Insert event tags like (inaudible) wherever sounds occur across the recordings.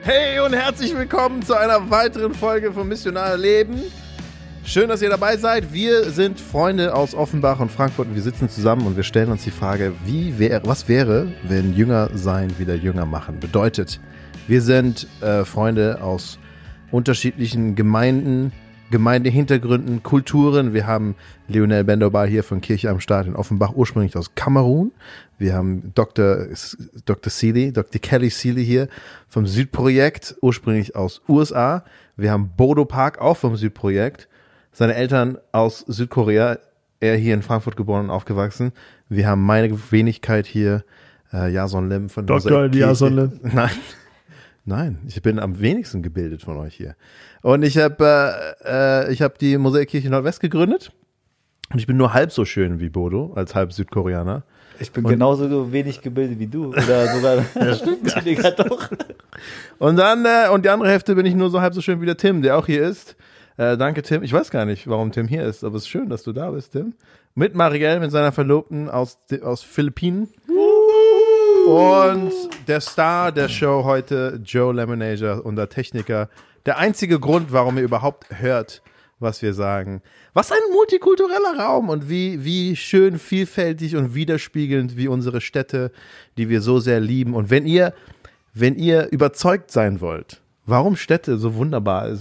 Hey und herzlich willkommen zu einer weiteren Folge von Missionar Leben. Schön, dass ihr dabei seid. Wir sind Freunde aus Offenbach und Frankfurt und wir sitzen zusammen und wir stellen uns die Frage, wie wäre, was wäre, wenn Jünger sein wieder Jünger machen? Bedeutet, wir sind äh, Freunde aus unterschiedlichen Gemeinden, Gemeindehintergründen, Kulturen. Wir haben Lionel Bendobar hier von Kirche am Start in Offenbach, ursprünglich aus Kamerun. Wir haben Dr. Dr. Seeley, Dr. Kelly Seeley hier vom Südprojekt, ursprünglich aus USA. Wir haben Bodo Park, auch vom Südprojekt. Seine Eltern aus Südkorea, er hier in Frankfurt geboren und aufgewachsen. Wir haben meine Wenigkeit hier, äh, Jason Lim von Dr. Jason Lim. (laughs) Nein. Nein, ich bin am wenigsten gebildet von euch hier. Und ich habe äh, äh, ich hab die Mosaikkirche Nordwest gegründet. Und ich bin nur halb so schön wie Bodo, als halb Südkoreaner. Ich bin und genauso wenig gebildet wie du. Oder sogar (laughs) ja, stimmt. doch. Und dann, äh, und die andere Hälfte bin ich nur so halb so schön wie der Tim, der auch hier ist. Äh, danke, Tim. Ich weiß gar nicht, warum Tim hier ist, aber es ist schön, dass du da bist, Tim. Mit Marielle, mit seiner Verlobten aus, aus Philippinen. Und der Star der Show heute, Joe Lemonager, unser Techniker. Der einzige Grund, warum ihr überhaupt hört, was wir sagen. Was ein multikultureller Raum und wie, wie schön vielfältig und widerspiegelnd wie unsere Städte, die wir so sehr lieben. Und wenn ihr, wenn ihr überzeugt sein wollt, warum Städte so wunderbar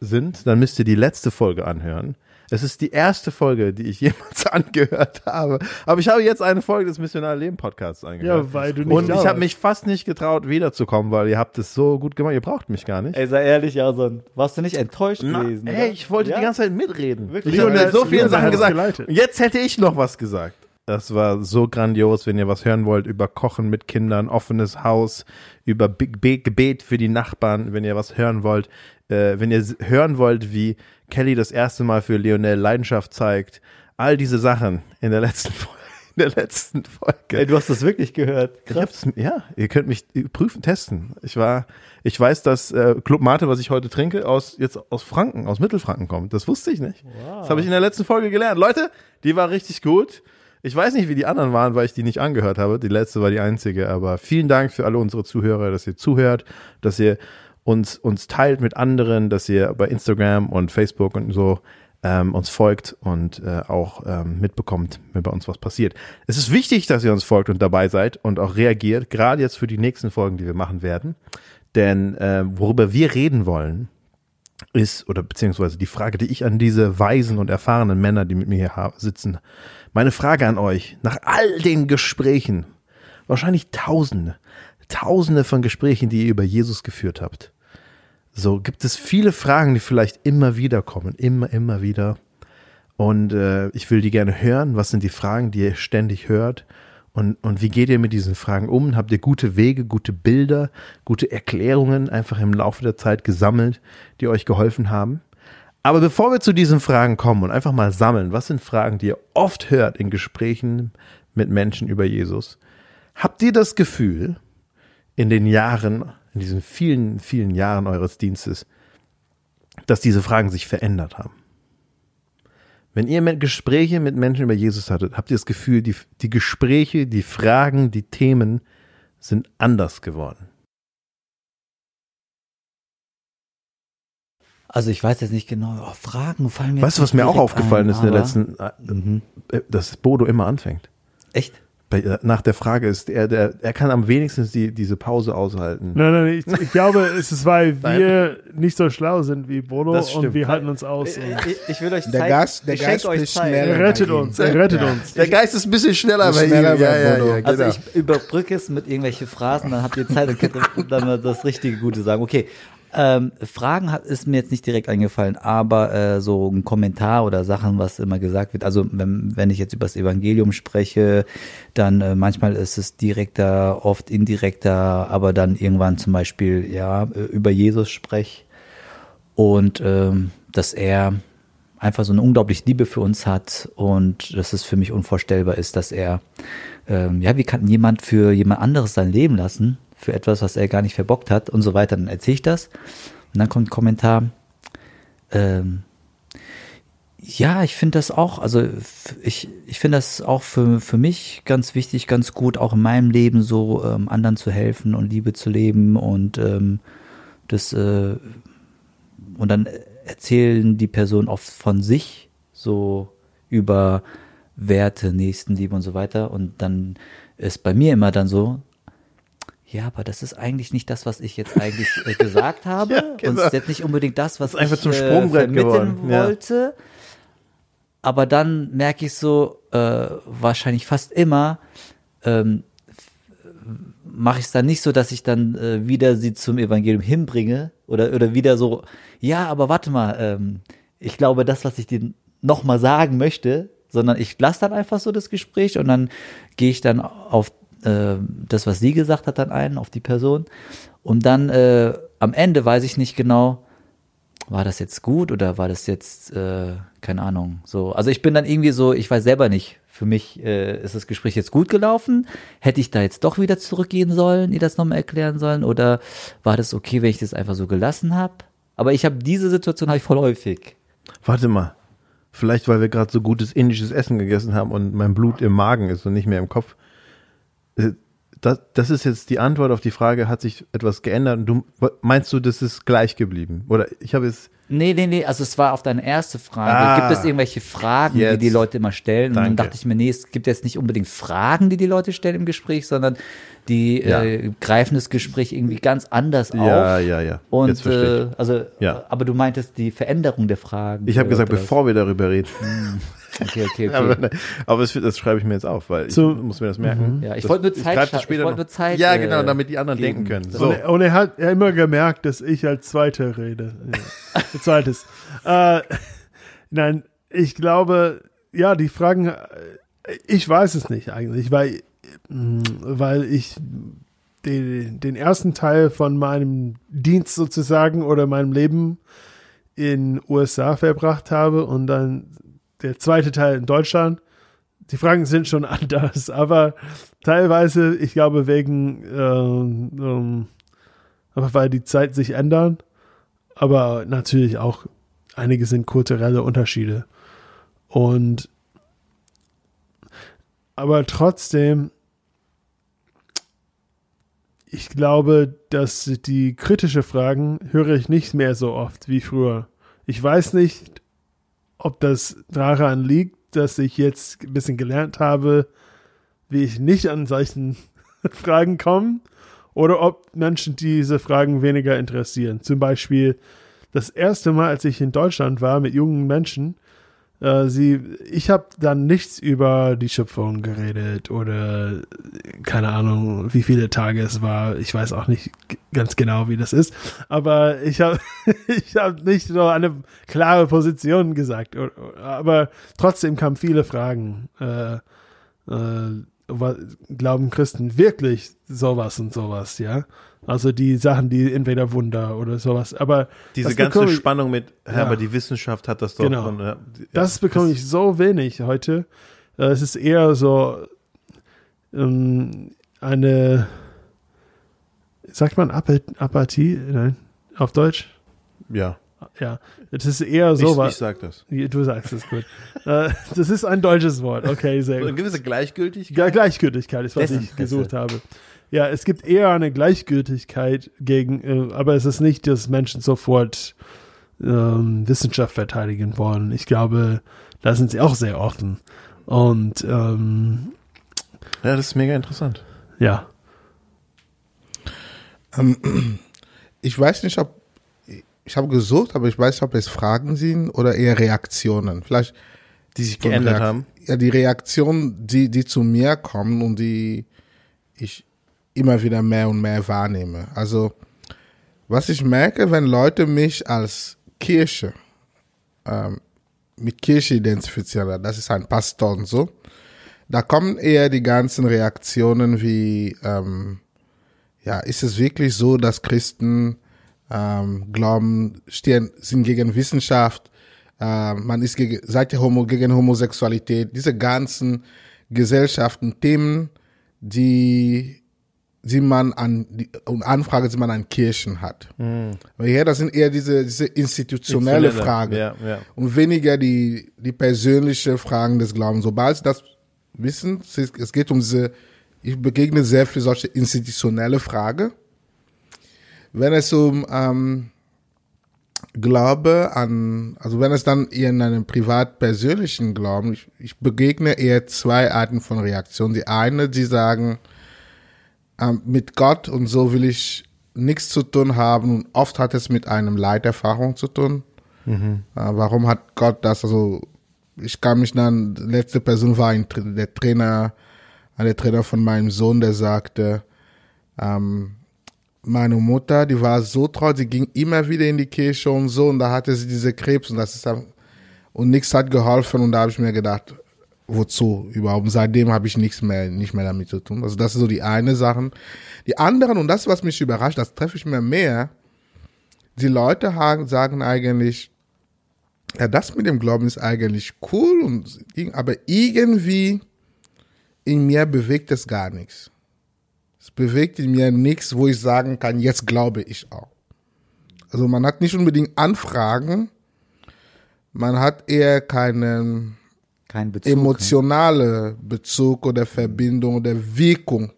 sind, dann müsst ihr die letzte Folge anhören. Es ist die erste Folge, die ich (laughs) jemals angehört habe. Aber ich habe jetzt eine Folge des Missionar Leben Podcasts angehört. Ja, weil du nicht Und ich habe mich fast nicht getraut, wiederzukommen, weil ihr habt es so gut gemacht. Ihr braucht mich gar nicht. Ey, sei ehrlich, Jason. Warst du nicht enttäuscht Na, gewesen? Ey, ich wollte ja? die ganze Zeit mitreden. Wirklich? Ich habe so viele Sachen gesagt. Geleitet. Jetzt hätte ich noch was gesagt. Das war so grandios, wenn ihr was hören wollt über Kochen mit Kindern, offenes Haus, über Gebet für die Nachbarn, wenn ihr was hören wollt, äh, wenn ihr hören wollt, wie Kelly das erste Mal für Lionel Leidenschaft zeigt, all diese Sachen in der letzten Folge. (laughs) In der letzten Folge. Ey, du hast das wirklich gehört. Krass. ja, ihr könnt mich prüfen, testen. Ich war, ich weiß, dass äh, Club Mate, was ich heute trinke, aus jetzt aus Franken, aus Mittelfranken kommt. Das wusste ich nicht. Wow. Das habe ich in der letzten Folge gelernt. Leute, die war richtig gut. Ich weiß nicht, wie die anderen waren, weil ich die nicht angehört habe. Die letzte war die einzige. Aber vielen Dank für alle unsere Zuhörer, dass ihr zuhört, dass ihr uns, uns teilt mit anderen, dass ihr bei Instagram und Facebook und so ähm, uns folgt und äh, auch ähm, mitbekommt, wenn bei uns was passiert. Es ist wichtig, dass ihr uns folgt und dabei seid und auch reagiert, gerade jetzt für die nächsten Folgen, die wir machen werden. Denn äh, worüber wir reden wollen, ist, oder beziehungsweise die Frage, die ich an diese weisen und erfahrenen Männer, die mit mir hier sitzen, meine Frage an euch, nach all den Gesprächen, wahrscheinlich Tausende, Tausende von Gesprächen, die ihr über Jesus geführt habt, so gibt es viele Fragen, die vielleicht immer wieder kommen, immer, immer wieder. Und äh, ich will die gerne hören. Was sind die Fragen, die ihr ständig hört? Und, und wie geht ihr mit diesen Fragen um? Habt ihr gute Wege, gute Bilder, gute Erklärungen einfach im Laufe der Zeit gesammelt, die euch geholfen haben? Aber bevor wir zu diesen Fragen kommen und einfach mal sammeln, was sind Fragen, die ihr oft hört in Gesprächen mit Menschen über Jesus? Habt ihr das Gefühl, in den Jahren, in diesen vielen, vielen Jahren eures Dienstes, dass diese Fragen sich verändert haben? Wenn ihr Gespräche mit Menschen über Jesus hattet, habt ihr das Gefühl, die, die Gespräche, die Fragen, die Themen sind anders geworden? Also ich weiß jetzt nicht genau, oh, Fragen fallen mir. Weißt du, was mir auch aufgefallen ein, ist in der letzten, äh, mhm. dass Bodo immer anfängt. Echt? Bei, äh, nach der Frage ist, er, der, er kann am wenigsten die, diese Pause aushalten. Nein, nein, ich, ich glaube, es ist, weil (laughs) wir nicht so schlau sind wie Bodo und wir halten uns aus. Ich, ich will euch zeigen. Der Geist, der Geist euch schneller. Er rettet uns, er rettet ja. uns. Der Geist ist ein bisschen schneller bei schneller ihm. Ja, ja, ja, genau. Also ich überbrücke es mit irgendwelchen Phrasen, dann habt ihr Zeit und könnt dann das richtige Gute sagen. Okay, ähm, Fragen hat, ist mir jetzt nicht direkt eingefallen, aber äh, so ein Kommentar oder Sachen, was immer gesagt wird. Also wenn, wenn ich jetzt über das Evangelium spreche, dann äh, manchmal ist es direkter, oft indirekter, aber dann irgendwann zum Beispiel ja über Jesus spreche und ähm, dass er einfach so eine unglaubliche Liebe für uns hat und dass es für mich unvorstellbar ist, dass er ähm, ja wie kann jemand für jemand anderes sein Leben lassen für etwas, was er gar nicht verbockt hat und so weiter. Dann erzähle ich das und dann kommt ein Kommentar, ähm, Ja, ich finde das auch, also ich, ich finde das auch für, für mich ganz wichtig, ganz gut, auch in meinem Leben so ähm, anderen zu helfen und Liebe zu leben und ähm, das äh, und dann erzählen die Personen oft von sich so über Werte, Nächstenliebe und so weiter und dann ist bei mir immer dann so, ja, aber das ist eigentlich nicht das, was ich jetzt eigentlich äh, gesagt (laughs) habe. ja, genau. Und es ist jetzt nicht unbedingt das, was das ich zum äh, vermitteln geworden. wollte. Ja. Aber dann merke ich so, äh, wahrscheinlich fast immer, ähm, mache ich es dann nicht so, dass ich dann äh, wieder sie zum Evangelium hinbringe oder, oder wieder so, ja, aber warte mal, ähm, ich glaube, das, was ich dir nochmal sagen möchte, sondern ich lasse dann einfach so das Gespräch und dann gehe ich dann auf äh, das, was sie gesagt hat, dann ein, auf die Person. Und dann äh, am Ende weiß ich nicht genau, war das jetzt gut oder war das jetzt, äh, keine Ahnung, so. Also ich bin dann irgendwie so, ich weiß selber nicht. Für mich äh, ist das Gespräch jetzt gut gelaufen. Hätte ich da jetzt doch wieder zurückgehen sollen, ihr das nochmal erklären sollen? Oder war das okay, wenn ich das einfach so gelassen habe? Aber ich habe diese Situation ich voll häufig. Warte mal. Vielleicht, weil wir gerade so gutes indisches Essen gegessen haben und mein Blut im Magen ist und nicht mehr im Kopf. Äh, das, das ist jetzt die Antwort auf die Frage, hat sich etwas geändert? Und du, meinst du, das ist gleich geblieben? Oder ich habe es. Nee, nee, nee, also es war auf deine erste Frage. Ah, gibt es irgendwelche Fragen, jetzt. die die Leute immer stellen? Danke. Und dann dachte ich mir, nee, es gibt jetzt nicht unbedingt Fragen, die die Leute stellen im Gespräch, sondern die ja. äh, greifen das Gespräch irgendwie ganz anders auf. Ja, ja, ja. Und Jetzt äh, also, ja. aber du meintest die Veränderung der Fragen. Ich habe gesagt, bevor wir darüber reden. Okay, okay, (laughs) okay. aber, aber das, das, schreibe ich mir jetzt auf, weil so, ich muss mir das merken. Mhm. Ja, ich wollte nur Zeit, ich wollte nur Zeit. Ja, genau, damit die anderen geben. denken können. So. Und, und, er hat ja immer gemerkt, dass ich als Zweiter rede. Ja. (laughs) Zweites. äh, nein, ich glaube, ja, die Fragen, äh, ich weiß es nicht eigentlich, weil weil ich den, den ersten Teil von meinem Dienst sozusagen oder meinem Leben in USA verbracht habe und dann der zweite Teil in Deutschland. Die Fragen sind schon (laughs) anders, aber teilweise, ich glaube, wegen, äh, ähm, aber weil die Zeit sich ändern, aber natürlich auch einige sind kulturelle Unterschiede. Und aber trotzdem ich glaube, dass die kritische Fragen höre ich nicht mehr so oft wie früher. Ich weiß nicht, ob das daran liegt, dass ich jetzt ein bisschen gelernt habe, wie ich nicht an solchen (laughs) Fragen komme, oder ob Menschen diese Fragen weniger interessieren. Zum Beispiel das erste Mal, als ich in Deutschland war mit jungen Menschen, äh, sie, ich habe dann nichts über die Schöpfung geredet oder keine Ahnung, wie viele Tage es war. Ich weiß auch nicht ganz genau, wie das ist. Aber ich habe (laughs) ich hab nicht so eine klare Position gesagt. Aber trotzdem kamen viele Fragen. Äh, äh, glauben Christen wirklich sowas und sowas, ja? Also die Sachen, die entweder Wunder oder sowas. Aber diese ganze ich, Spannung mit, ja, aber die Wissenschaft hat das doch. Genau. Von, ja, das bekomme ich so wenig heute. Äh, es ist eher so ähm, eine, sagt man Apathie? Nein, auf Deutsch? Ja. Ja, das ist eher sowas. Ich, ich sag das. Du sagst es gut. Äh, das ist ein deutsches Wort. Okay, sehr gut. Eine gewisse Gleichgültigkeit. Gleichgültigkeit ist, was Dessen, ich gesucht habe. Ja, es gibt eher eine Gleichgültigkeit gegen, äh, aber es ist nicht, dass Menschen sofort ähm, Wissenschaft verteidigen wollen. Ich glaube, da sind sie auch sehr offen. Und ähm, ja, das ist mega interessant. Ja. Ähm, (clears throat) ich weiß nicht, ob ich habe gesucht, aber ich weiß nicht, ob es Fragen sind oder eher Reaktionen. Vielleicht die sich geändert haben. Ja, die Reaktionen, die die zu mir kommen und die ich immer wieder mehr und mehr wahrnehme. Also, was ich merke, wenn Leute mich als Kirche ähm, mit Kirche identifizieren, das ist ein Pastor und so, da kommen eher die ganzen Reaktionen wie, ähm, ja, ist es wirklich so, dass Christen ähm, glauben, stehen, sind gegen Wissenschaft, äh, man ist gegen, ihr Homo, gegen Homosexualität, diese ganzen Gesellschaften, Themen, die die man an die und Anfragen, die man an Kirchen hat. Weil hier, das sind eher diese, diese institutionelle Fragen Ja, ja. und weniger die, die persönliche Fragen des Glaubens. Sobald sie das wissen, es geht um diese, ich begegne sehr viel solche institutionelle Fragen. Wenn es um ähm, Glaube an, also wenn es dann eher in einem privat-persönlichen Glauben, ich, ich begegne eher zwei Arten von Reaktionen. Die eine, die sagen, ähm, mit Gott und so will ich nichts zu tun haben und oft hat es mit einem Leiterfahrung zu tun. Äh, warum hat Gott das, also ich kann mich dann, die letzte Person war ein, der Trainer, äh, der Trainer von meinem Sohn, der sagte, ähm, meine Mutter, die war so traurig, die ging immer wieder in die Kirche und so und da hatte sie diese Krebs und das ist dann, und nichts hat geholfen und da habe ich mir gedacht, wozu überhaupt? Und seitdem habe ich nichts mehr, nicht mehr damit zu tun. Also das ist so die eine Sache. Die anderen, und das, was mich überrascht, das treffe ich mir mehr, die Leute ha- sagen eigentlich, ja, das mit dem Glauben ist eigentlich cool, und, aber irgendwie in mir bewegt es gar nichts. Es bewegt in mir nichts, wo ich sagen kann, jetzt glaube ich auch. Also man hat nicht unbedingt Anfragen, man hat eher keinen Kein Bezug. emotionale Bezug oder Verbindung oder Wirkung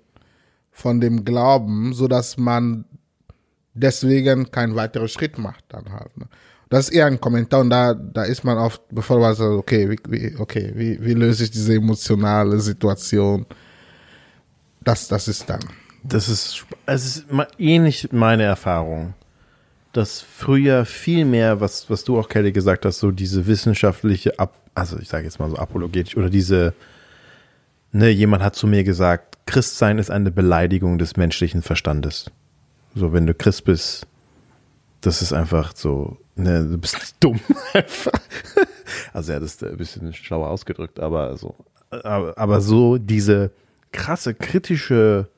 von dem Glauben, so dass man deswegen keinen weiteren Schritt macht dann halt. Ne? Das ist eher ein Kommentar und da, da ist man oft, bevor man sagt, okay, wie, wie, okay, wie, wie löse ich diese emotionale Situation? Das, das ist dann. Das ist, es ist ähnlich meine Erfahrung, dass früher viel mehr, was, was du auch, Kelly, gesagt hast, so diese wissenschaftliche, Ab also ich sage jetzt mal so apologetisch, oder diese, ne, jemand hat zu mir gesagt, Christsein ist eine Beleidigung des menschlichen Verstandes. So, wenn du Christ bist, das ist einfach so, ne, du bist dumm. (laughs) Also er hat es ein bisschen schlauer ausgedrückt, aber so, aber, aber so diese krasse kritische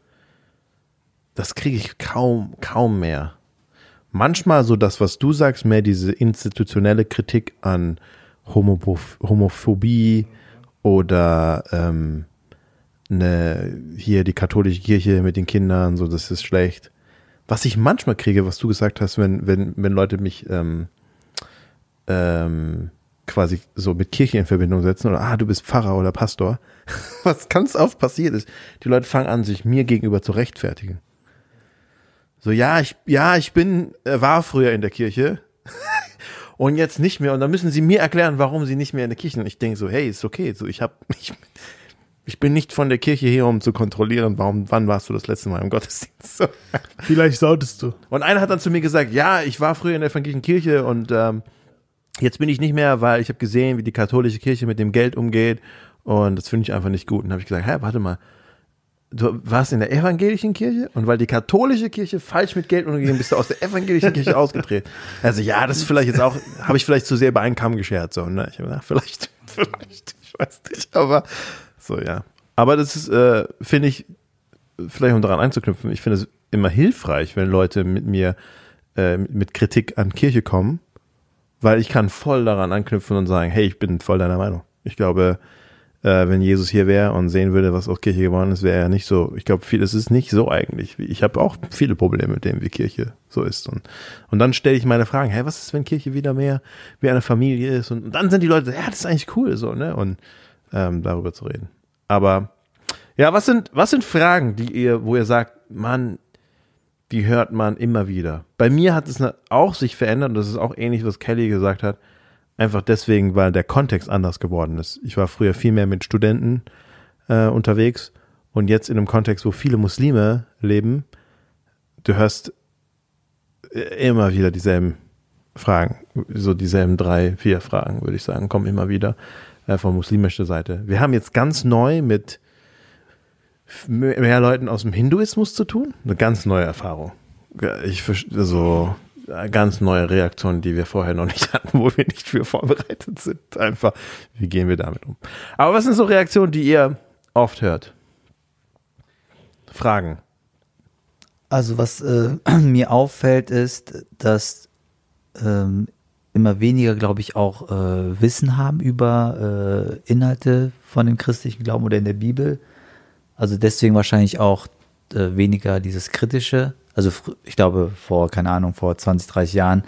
das kriege ich kaum, kaum mehr. Manchmal so das, was du sagst, mehr diese institutionelle Kritik an Homo Homophobie oder ähm, ne, hier die katholische Kirche mit den Kindern, so das ist schlecht. Was ich manchmal kriege, was du gesagt hast, wenn, wenn, wenn Leute mich ähm, ähm, quasi so mit Kirche in Verbindung setzen oder ah, du bist Pfarrer oder Pastor, (laughs) was ganz oft passiert ist, die Leute fangen an, sich mir gegenüber zu rechtfertigen. So, ja, ich, ja, ich bin, äh, war früher in der Kirche (laughs) und jetzt nicht mehr. Und dann müssen sie mir erklären, warum sie nicht mehr in der Kirche sind. Und ich denke so, hey, ist okay. So, ich hab, (laughs) ich, ich bin nicht von der Kirche hier, um zu kontrollieren, warum, wann warst du das letzte Mal im Gottesdienst? So. Vielleicht solltest du. Und einer hat dann zu mir gesagt, ja, ich war früher in der evangelischen Kirche und ähm, jetzt bin ich nicht mehr, weil ich habe gesehen, wie die katholische Kirche mit dem Geld umgeht und das finde ich einfach nicht gut. Und dann habe ich gesagt, hä, warte mal, du warst in der evangelischen Kirche und weil die katholische Kirche falsch mit Geld umgegangen bist du aus der evangelischen Kirche (laughs) ausgetreten. Also ja, das ist vielleicht jetzt auch, habe ich vielleicht zu sehr bei einem Kamm geschert, so, ne? Ich habe gedacht, vielleicht, (laughs) vielleicht, ich weiß nicht, aber so, ja. Aber das ist, äh, finde ich, vielleicht um daran einzuknüpfen, ich finde es immer hilfreich, wenn Leute mit mir äh, mit Kritik an Kirche kommen, weil ich kann voll daran anknüpfen und sagen, hey, ich bin voll deiner Meinung. Ich glaube, äh, wenn Jesus hier wäre und sehen würde, was aus Kirche geworden ist, wäre er nicht so. Ich glaube, viel, es ist nicht so eigentlich. Ich habe auch viele Probleme mit dem, wie Kirche so ist. Und, und dann stelle ich meine Fragen, hey, was ist, wenn Kirche wieder mehr wie eine Familie ist? Und, und dann sind die Leute, ja, das ist eigentlich cool, so, ne? Und ähm, darüber zu reden. Aber ja, was sind, was sind Fragen, die ihr, wo ihr sagt, Mann, die hört man immer wieder. Bei mir hat es auch sich verändert und das ist auch ähnlich, was Kelly gesagt hat. Einfach deswegen, weil der Kontext anders geworden ist. Ich war früher viel mehr mit Studenten äh, unterwegs und jetzt in einem Kontext, wo viele Muslime leben, du hörst äh, immer wieder dieselben Fragen, so dieselben drei, vier Fragen, würde ich sagen, kommen immer wieder äh, von muslimischer Seite. Wir haben jetzt ganz neu mit mehr Leuten aus dem Hinduismus zu tun. Eine ganz neue Erfahrung. Ich verstehe so äh, ganz neue Reaktionen, die wir vorher noch nicht (laughs) hatten, wo wir nicht für vorbereitet sind. Einfach, wie gehen wir damit um? Aber was sind so Reaktionen, die ihr oft hört? Fragen. Also was äh, (clears throat) mir auffällt, ist, dass ähm, immer weniger, glaube ich, auch äh, Wissen haben über äh, Inhalte von dem christlichen Glauben oder in der Bibel. Also deswegen wahrscheinlich auch äh, weniger dieses kritische. Also ich glaube vor, keine Ahnung, vor 20, 30 Jahren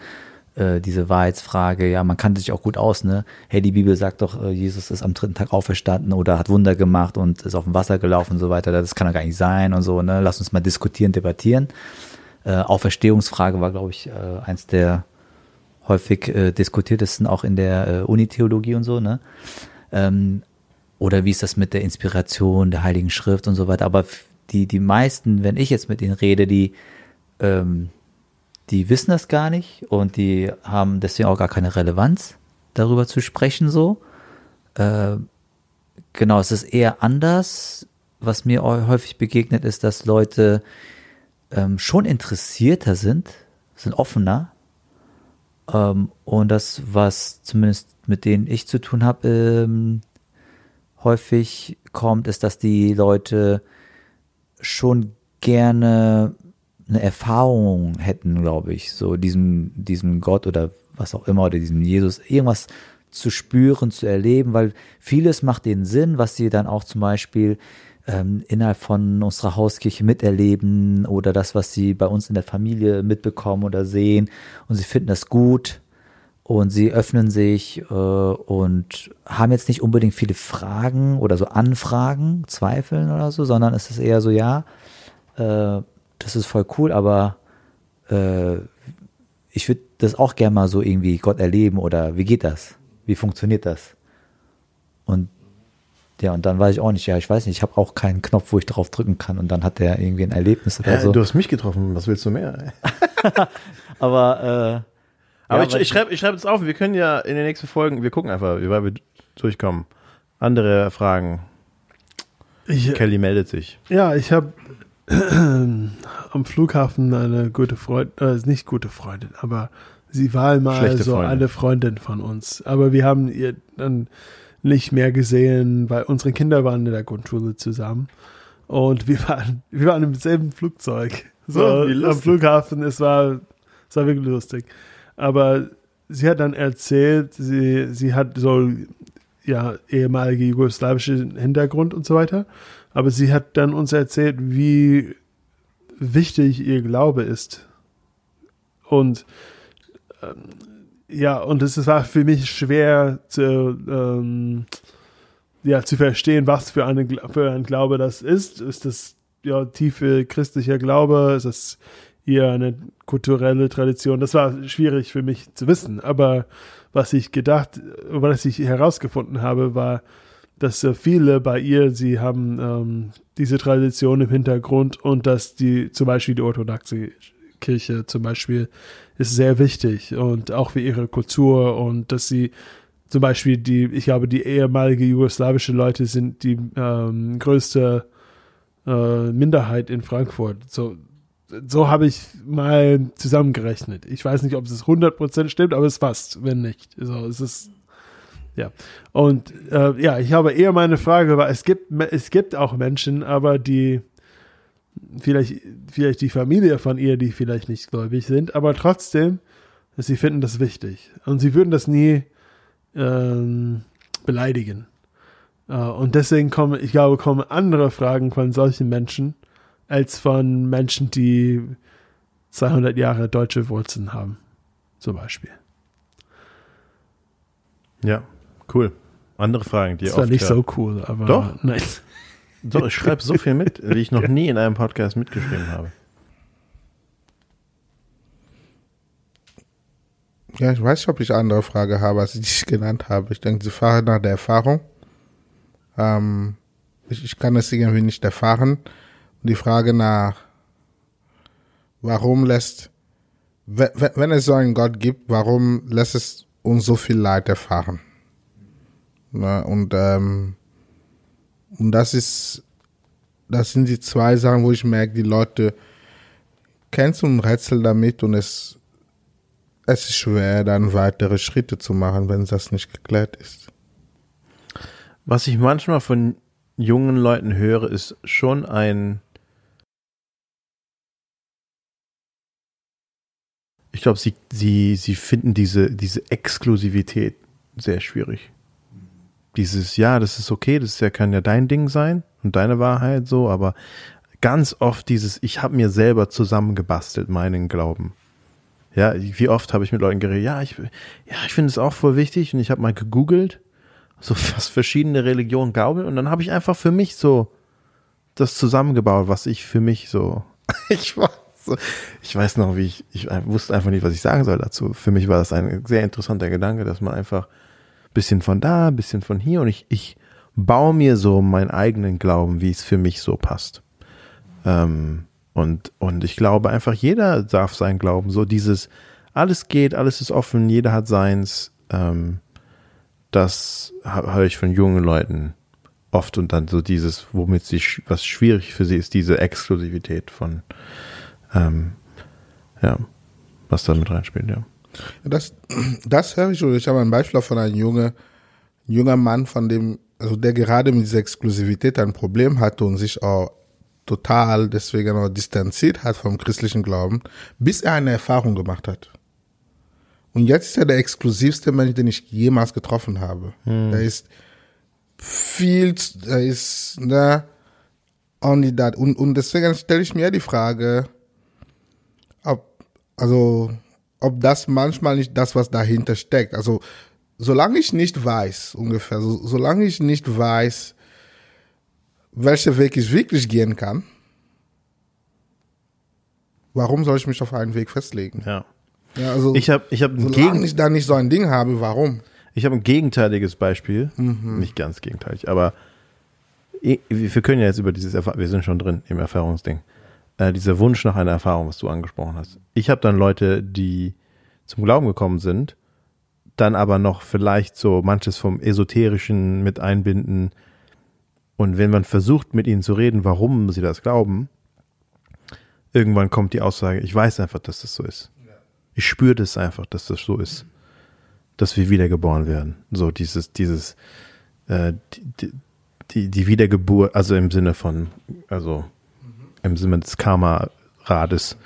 äh, diese Wahrheitsfrage, ja, man kannte sich auch gut aus, ne? Hey, die Bibel sagt doch, äh, Jesus ist am dritten Tag auferstanden oder hat Wunder gemacht und ist auf dem Wasser gelaufen und so weiter. Das kann doch gar nicht sein und so, ne? Lass uns mal diskutieren, debattieren. Äh, Auferstehungsfrage war, glaube ich, äh, eins der häufig äh, diskutiertesten auch in der äh, Unitheologie und so, ne? Ähm, oder wie ist das mit der Inspiration der Heiligen Schrift und so weiter. Aber die, die meisten, wenn ich jetzt mit ihnen rede, die, ähm, die wissen das gar nicht und die haben deswegen auch gar keine Relevanz, darüber zu sprechen so. Äh, genau, es ist eher anders. Was mir häufig begegnet, ist, dass Leute ähm, schon interessierter sind, sind offener. Ähm, und das, was zumindest mit denen ich zu tun habe, ähm, häufig kommt, ist, dass die Leute schon gerne eine Erfahrung hätten, glaube ich, so diesem, diesem Gott oder was auch immer oder diesem Jesus, irgendwas zu spüren, zu erleben, weil vieles macht denen Sinn, was sie dann auch zum Beispiel ähm, innerhalb von unserer Hauskirche miterleben oder das, was sie bei uns in der Familie mitbekommen oder sehen. Und sie finden das gut und sie öffnen sich äh, und haben jetzt nicht unbedingt viele Fragen oder so Anfragen, Zweifeln oder so, sondern es ist eher so, ja, äh, das ist voll cool, aber äh, ich würde das auch gerne mal so irgendwie Gott erleben oder wie geht das? Wie funktioniert das? Und ja, und dann weiß ich auch nicht, ja, ich weiß nicht, ich habe auch keinen Knopf, wo ich drauf drücken kann und dann hat der irgendwie ein Erlebnis oder so. Du hast mich getroffen, was willst du mehr? (laughs) Aber äh, Aber Ja, ich, ich schreibe ich schreib jetzt auf, wir können ja in den nächsten Folgen, wir gucken einfach, wie weit wir durchkommen. Andere Fragen. Ich, Kelly meldet sich. ja, ich habe (clears throat) am Flughafen eine gute Freundin, äh, nicht gute Freundin, aber sie war mal Schlechte so Freundin. eine Freundin von uns. Aber wir haben ihr dann nicht mehr gesehen, weil unsere Kinder waren in der Grundschule zusammen. Und wir waren, wir waren im selben Flugzeug. So, Oh, am. Flughafen, es war, es war wirklich lustig. Aber sie hat dann erzählt, sie, sie hat so, ja, ehemalige jugoslawische Hintergrund und so weiter. Aber sie hat dann uns erzählt, wie wichtig ihr Glaube ist. Und ähm, ja, und es war für mich schwer zu, ähm, ja, zu verstehen, was für, eine, für ein Glaube das ist. Ist das ja tiefe christlicher Glaube? Ist das eher eine kulturelle Tradition? Das war schwierig für mich zu wissen. Aber was ich gedacht, was ich herausgefunden habe, war, dass viele bei ihr, sie haben ähm, diese Tradition im Hintergrund und dass die zum Beispiel die orthodoxe Kirche zum Beispiel ist sehr wichtig und auch für ihre Kultur und dass sie zum Beispiel die, ich glaube, die ehemalige jugoslawische Leute sind die ähm, größte äh, Minderheit in Frankfurt. So, so habe ich mal zusammengerechnet. Ich weiß nicht, ob es 100% stimmt, aber es passt, wenn nicht. So, es ist, ja. Und äh, ja, ich habe eher meine Frage, weil es gibt, es gibt auch Menschen, aber die vielleicht, vielleicht die Familie von ihr, die vielleicht nicht gläubig sind, aber trotzdem, sie finden das wichtig. Und sie würden das nie ähm, beleidigen. Äh, und deswegen kommen, ich glaube, kommen andere Fragen von solchen Menschen als von Menschen, die 200 Jahre deutsche Wurzeln haben, zum Beispiel. Ja, cool. Andere Fragen, die Das war nicht so cool, aber Doch. nein. Doch, ich schreibe so viel mit, wie ich noch nie in einem Podcast mitgeschrieben habe. Ja, ich weiß nicht, ob ich andere Frage habe, als ich dich genannt habe. Ich denke, sie fragen nach der Erfahrung. Ähm, ich, ich kann es irgendwie nicht erfahren. Die Frage nach, warum lässt, wenn, es so einen Gott gibt, warum lässt es uns so viel Leid erfahren? Und, ähm, und das ist, das sind die zwei Sachen, wo ich merke, die Leute kennen so ein Rätsel damit und es, es ist schwer, dann weitere Schritte zu machen, wenn das nicht geklärt ist. Was ich manchmal von jungen Leuten höre, ist schon ein. Ich glaube, sie, sie, sie finden diese, diese Exklusivität sehr schwierig. Dieses, ja, das ist okay, das ja, kann ja dein Ding sein und deine Wahrheit so, aber ganz oft dieses, ich habe mir selber zusammengebastelt, meinen Glauben. Ja, wie oft habe ich mit Leuten geredet, ja, ich, ja, ich finde es auch voll wichtig und ich habe mal gegoogelt, so (laughs) was verschiedene Religionen glauben und dann habe ich einfach für mich so das zusammengebaut, was ich für mich so, (laughs) ich war so, ich weiß noch, wie ich, ich wusste einfach nicht, was ich sagen soll dazu. Für mich war das ein sehr interessanter Gedanke, dass man einfach bisschen von da, bisschen von hier und ich, ich baue mir so meinen eigenen Glauben, wie es für mich so passt. Ähm, und, und ich glaube einfach, jeder darf sein Glauben, so dieses, alles geht, alles ist offen, jeder hat seins, ähm, das höre ich von jungen Leuten oft und dann so dieses, womit sie, was schwierig für sie ist, diese Exklusivität von, ähm, ja, was da mit reinspielt, ja. Das, das höre ich schon. Ich habe ein Beispiel von einem junge, junger Mann, von dem, also der gerade mit dieser Exklusivität ein Problem hatte und sich auch total deswegen auch distanziert hat vom christlichen Glauben, bis er eine Erfahrung gemacht hat. Und jetzt ist er der exklusivste Mensch, den ich jemals getroffen habe. Hm. Er ist viel, er ist, ne, only that. Und, und deswegen stelle ich mir die Frage, also, ob das manchmal nicht das, was dahinter steckt. Also, solange ich nicht weiß, ungefähr, so, solange ich nicht weiß, welcher Weg ich wirklich gehen kann, warum soll ich mich auf einen Weg festlegen? Ja. Ja, also, ich habe ich hab ein solange Gegen ich da nicht so ein Ding habe, warum? ich habe ein gegenteiliges Beispiel, Mhm. nicht ganz gegenteilig, aber wir können ja jetzt über dieses, Erfa- wir sind schon drin im Erfahrungsding, äh, dieser Wunsch nach einer Erfahrung, was du angesprochen hast. Ich habe dann Leute, die zum Glauben gekommen sind, dann aber noch vielleicht so manches vom Esoterischen mit einbinden. Und wenn man versucht, mit ihnen zu reden, warum sie das glauben, irgendwann kommt die Aussage, ich weiß einfach, dass das so ist. Ich spüre das einfach, dass das so ist. Dass wir wiedergeboren werden. So dieses, dieses, äh, die, die, die Wiedergeburt, also im Sinne von, also im Sinne des Karma-Rades.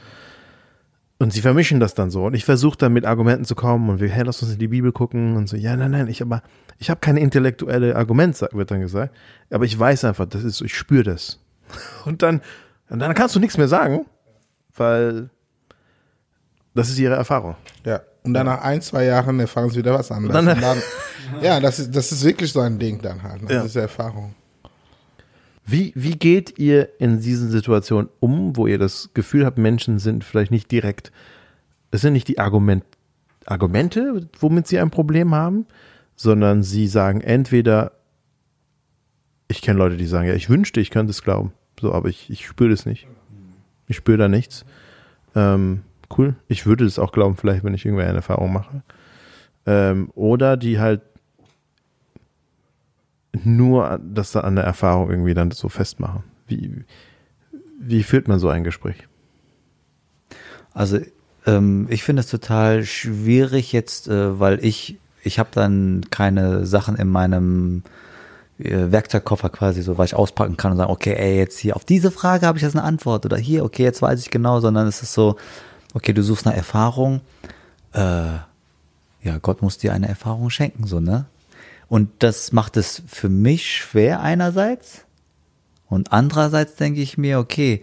Und sie vermischen das dann so. Und ich versuche dann mit Argumenten zu kommen und wir, hey, lass uns in die Bibel gucken und so, ja, nein, nein, ich aber, ich habe keine intellektuelle Argument, wird dann gesagt. Aber ich weiß einfach, das ist so, ich spüre das. (laughs) Und dann, und dann kannst du nichts mehr sagen, weil das ist ihre Erfahrung. Ja. Und dann nach ein, zwei Jahren erfahren sie wieder was anderes. Dann- Und dann, ja, das ist, das ist wirklich so ein Ding dann halt. Ne? Ja. Das ist Erfahrung. Wie, wie geht ihr in diesen Situationen um, wo ihr das Gefühl habt, Menschen sind vielleicht nicht direkt, es sind nicht die Argument, Argumente, womit sie ein Problem haben, sondern sie sagen entweder, ich kenne Leute, die sagen, ja, ich wünschte, ich könnte es glauben, so, aber ich, ich spüre das nicht. Ich spüre da nichts. Ähm, cool, ich würde das auch glauben, vielleicht, wenn ich irgendwann eine Erfahrung mache. Ähm, oder die halt nur das da an der Erfahrung irgendwie dann so festmachen. Wie, wie führt man so ein Gespräch? Also ähm, ich finde es total schwierig jetzt, äh, weil ich ich habe dann keine Sachen in meinem äh, Werkzeugkoffer quasi so, weil ich auspacken kann und sagen, okay, ey, jetzt hier auf diese Frage habe ich jetzt eine Antwort oder hier, okay, jetzt weiß ich genau, sondern es ist so, okay, du suchst eine Erfahrung, äh, ja, Gott muss dir eine Erfahrung schenken, so, ne? Und das macht es für mich schwer einerseits und andererseits denke ich mir, okay,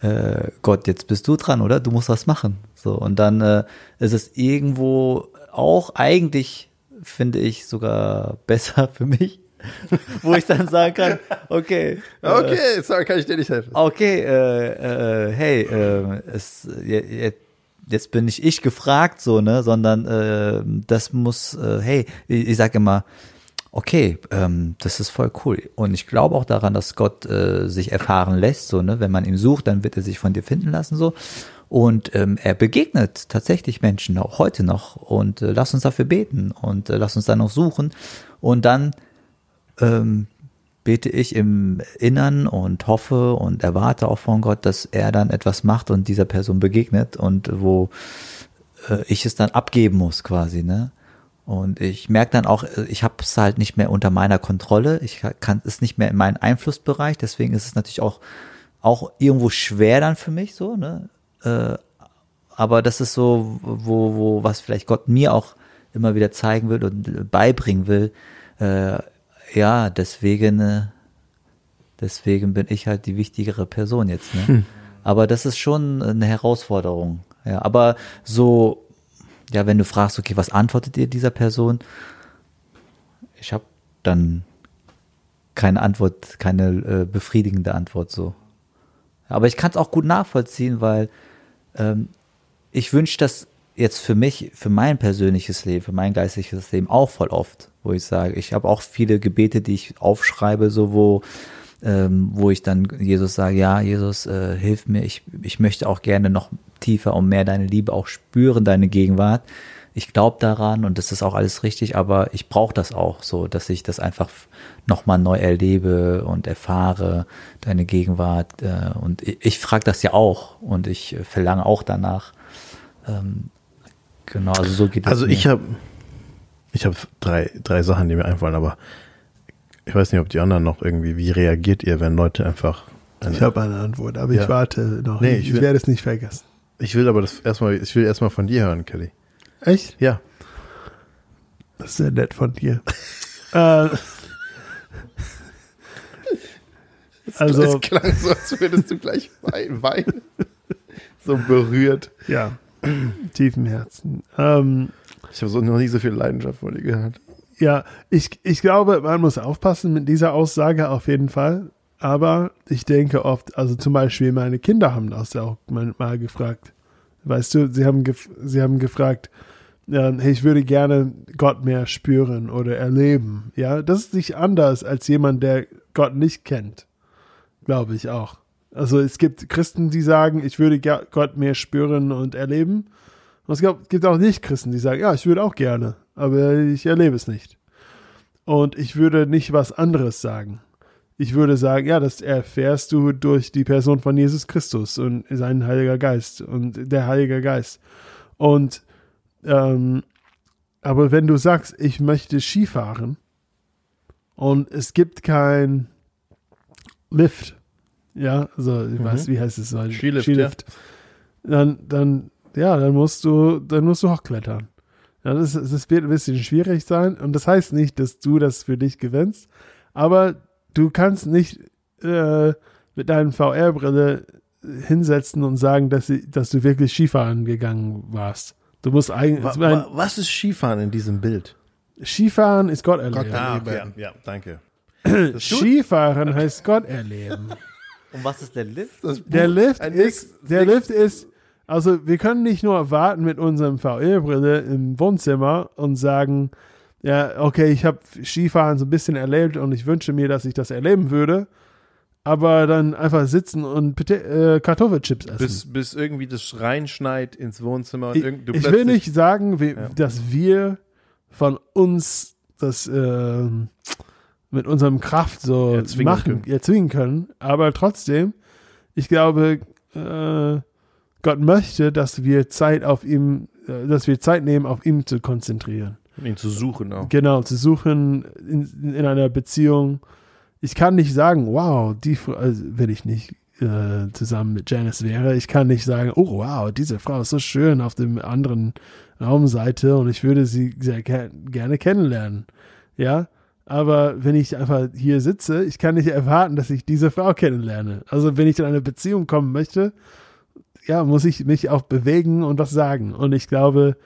äh, Gott, jetzt bist du dran, oder? Du musst was machen. So, und dann äh, ist es irgendwo auch eigentlich, finde ich, sogar (laughs) besser für mich, (laughs) wo ich dann sagen kann, okay, äh, Okay, sorry, kann ich dir nicht helfen. okay, äh, äh, hey, äh, es, je- je- jetzt bin nicht ich gefragt, so, ne, sondern äh, das muss, äh, hey, ich, ich sage immer, okay, ähm, das ist voll cool. Und ich glaube auch daran, dass Gott äh, sich erfahren lässt, so, ne, wenn man ihn sucht, dann wird er sich von dir finden lassen, so. Und ähm, er begegnet tatsächlich Menschen, auch heute noch. Und äh, lass uns dafür beten und äh, lass uns dann noch suchen. Und dann ähm, bete ich im Innern und hoffe und erwarte auch von Gott, dass er dann etwas macht und dieser Person begegnet und wo äh, ich es dann abgeben muss quasi, ne? Und ich merke dann auch, äh, ich habe es halt nicht mehr unter meiner Kontrolle, ich kann es nicht mehr in meinen Einflussbereich, deswegen ist es natürlich auch auch irgendwo schwer dann für mich so, ne? Äh, aber das ist so, wo, wo, was vielleicht Gott mir auch immer wieder zeigen will und beibringen will. Ja, deswegen äh, Deswegen bin ich halt die wichtigere Person jetzt. Ne? Aber das ist schon eine Herausforderung. Ja, aber so, ja, wenn du fragst, okay, was antwortet ihr dieser Person? Ich habe dann keine Antwort, keine äh, befriedigende Antwort so. Aber ich kann es auch gut nachvollziehen, weil ähm, ich wünsche das jetzt für mich, für mein persönliches Leben, für mein geistliches Leben auch voll oft, wo ich sage, ich habe auch viele Gebete, die ich aufschreibe, so wo ähm, wo ich dann Jesus sage, ja, Jesus, äh, hilf mir, ich, ich möchte auch gerne noch tiefer und mehr deine Liebe auch spüren, deine Gegenwart. Ich glaube daran und das ist auch alles richtig, aber ich brauche das auch so, dass ich das einfach nochmal neu erlebe und erfahre, deine Gegenwart. Äh, und ich, ich frage das ja auch und ich äh, verlange auch danach. Ähm, genau, also so geht es. Also ich habe ich habe drei, drei Sachen, die mir einfallen, aber ich weiß nicht, ob die anderen noch irgendwie, wie reagiert ihr, wenn Leute einfach. Ich habe eine Antwort, aber Ja. ich warte noch. Nee, ich, ich will- werde es nicht vergessen. Ich will aber das erstmal, ich will erstmal von dir hören, Kelly. Echt? Ja. Das ist sehr nett von dir. (laughs) äh, also, es klang so, als würdest du gleich wei- weinen. so berührt. ja, (clears throat) tief im Herzen. Ähm, Ich habe so noch nie so viel Leidenschaft von dir gehört. Ja, ich, ich glaube, man muss aufpassen mit dieser Aussage auf jeden Fall. Aber ich denke oft, also zum Beispiel meine Kinder haben das ja auch mal, gefragt. Weißt du, sie haben, gef sie haben gefragt, ja, hey, ich würde gerne Gott mehr spüren oder erleben. Ja, das ist nicht anders als jemand, der Gott nicht kennt. Glaube ich auch. Also es gibt Christen, die sagen, ich würde Gott mehr spüren und erleben. Und es gibt, auch Nicht-Christen, die sagen, ja, ich würde auch gerne, aber ich erlebe es nicht. Und ich würde nicht was anderes sagen. Ich würde sagen, ja, das erfährst du durch die Person von Jesus Christus und sein Heiliger Geist und der Heilige Geist. Und ähm, aber wenn du sagst, ich möchte Skifahren und es gibt kein Lift, ja, also ich weiß, wie heißt es so? Skilift, Dann, dann, ja, dann musst du, dann musst du hochklettern. Ja, das, das wird ein bisschen schwierig sein und das heißt nicht, dass du das für dich gewinnst, aber du kannst nicht äh, mit deiner VR-Brille hinsetzen und sagen, dass, sie, dass du wirklich Skifahren gegangen warst. Du musst eigentlich, Wa wa was ist Skifahren in diesem Bild? Skifahren ist Gott erleben. Gott erleben. okay. Ja, danke. (clears throat) Skifahren heißt Gott erleben. (laughs) Und was ist der Lift? Der Lift ein ist, der Lift ist, also wir können nicht nur warten mit unserem VR-Brille im Wohnzimmer und sagen, ja, okay, ich habe Skifahren so ein bisschen erlebt und ich wünsche mir, dass ich das erleben würde, aber dann einfach sitzen und Pota- äh, Kartoffelchips essen. Bis, bis irgendwie das reinschneit ins Wohnzimmer und ich, irgend, du ich will nicht sagen, wie, Ja. dass wir von uns das ähm, mit unserem Kraft so Erzwingen machen, können. erzwingen können, aber trotzdem, ich glaube, äh, Gott möchte, dass wir Zeit auf ihm, äh, dass wir Zeit nehmen, auf ihm zu konzentrieren. ihn zu suchen auch. Genau, zu suchen in, in einer Beziehung. Ich kann nicht sagen, wow, die also wenn ich nicht äh, zusammen mit Janice wäre, ich kann nicht sagen, oh wow, diese Frau ist so schön auf dem anderen Raumseite und ich würde sie sehr ger gerne kennenlernen. Ja, aber wenn ich einfach hier sitze, ich kann nicht erwarten, dass ich diese Frau kennenlerne. Also wenn ich in eine Beziehung kommen möchte, ja, muss ich mich auch bewegen und was sagen. Und ich glaube,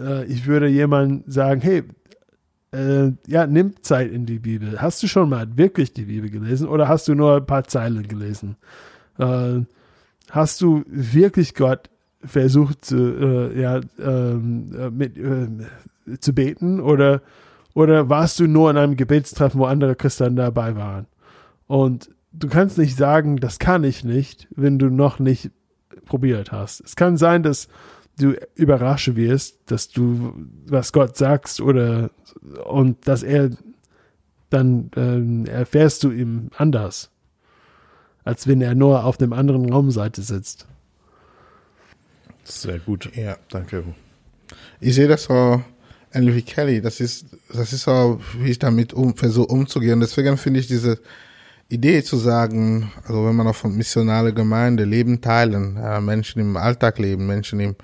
äh, ich würde jemand sagen, hey, äh, ja, nimm Zeit in die Bibel. Hast du schon mal wirklich die Bibel gelesen oder hast du nur ein paar Zeilen gelesen? Äh, hast du wirklich Gott versucht äh, ja, ähm, äh, mit, äh, zu beten oder, oder warst du nur in einem Gebetstreffen, wo andere Christen dabei waren? Und du kannst nicht sagen, das kann ich nicht, wenn du noch nicht probiert hast. Es kann sein, dass du überrascht wirst, dass du was Gott sagst oder und dass er dann ähm, erfährst du ihm anders, als wenn er nur auf dem anderen Raumseite sitzt. Sehr gut. Ja. Danke. Ich sehe das so wie Kelly. Das ist, das ist so, wie ich damit um, versuche umzugehen. Deswegen finde ich diese Idee zu sagen, also wenn man auch von missionale Gemeinde Leben teilen, äh, Menschen im Alltag leben, Menschen im,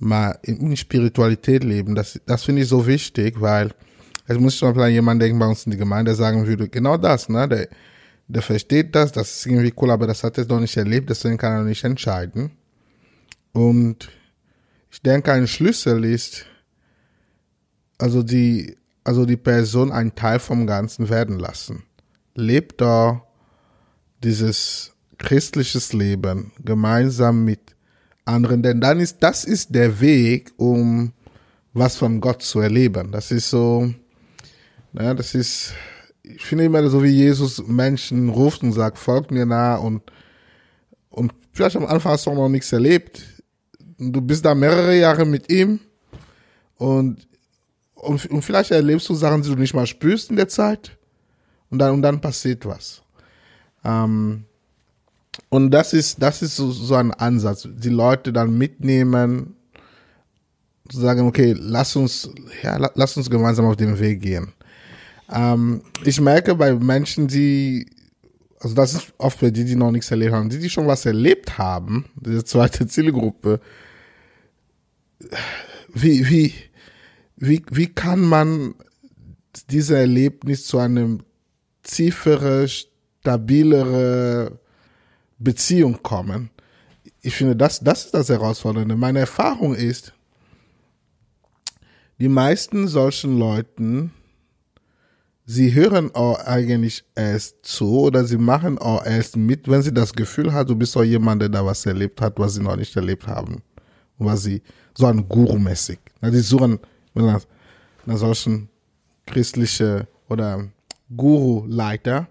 mal in Spiritualität leben, das, das finde ich so wichtig, weil es muss zum Beispiel an jemand denken bei uns in die Gemeinde, sagen würde, genau das, ne, der, der versteht das, das ist irgendwie cool, aber das hat er noch nicht erlebt, deswegen kann er noch nicht entscheiden. Und ich denke, ein Schlüssel ist, also die, also die Person ein Teil vom Ganzen werden lassen. Lebt da dieses christliches Leben gemeinsam mit anderen, denn dann ist, das ist der Weg, um was von Gott zu erleben. Das ist so, ja, das ist, ich finde immer so, wie Jesus Menschen ruft und sagt, folgt mir nah und, und vielleicht am Anfang hast du noch nichts erlebt. Du bist da mehrere Jahre mit ihm und, und, und vielleicht erlebst du Sachen, die du nicht mal spürst in der Zeit und dann, und dann passiert was. Ähm, und das ist, das ist so, so ein Ansatz, die Leute dann mitnehmen, zu sagen, okay, lass uns, ja, lass uns gemeinsam auf den Weg gehen. Ähm, ich merke bei Menschen, die, also das ist oft bei die, die noch nichts erlebt haben, die, die schon was erlebt haben, diese zweite Zielgruppe, wie, wie, wie, wie kann man dieses Erlebnis zu einem tiefere, stabilere Beziehung kommen? Ich finde, das, das ist das Herausfordernde. Meine Erfahrung ist, die meisten solchen Leuten, sie hören auch eigentlich erst zu oder sie machen auch erst mit, wenn sie das Gefühl hat, du bist auch jemand, der da was erlebt hat, was sie noch nicht erlebt haben. Was sie, so ein Guru-mäßig. Die suchen nach, nach solchen christliche oder Guru-Leiter.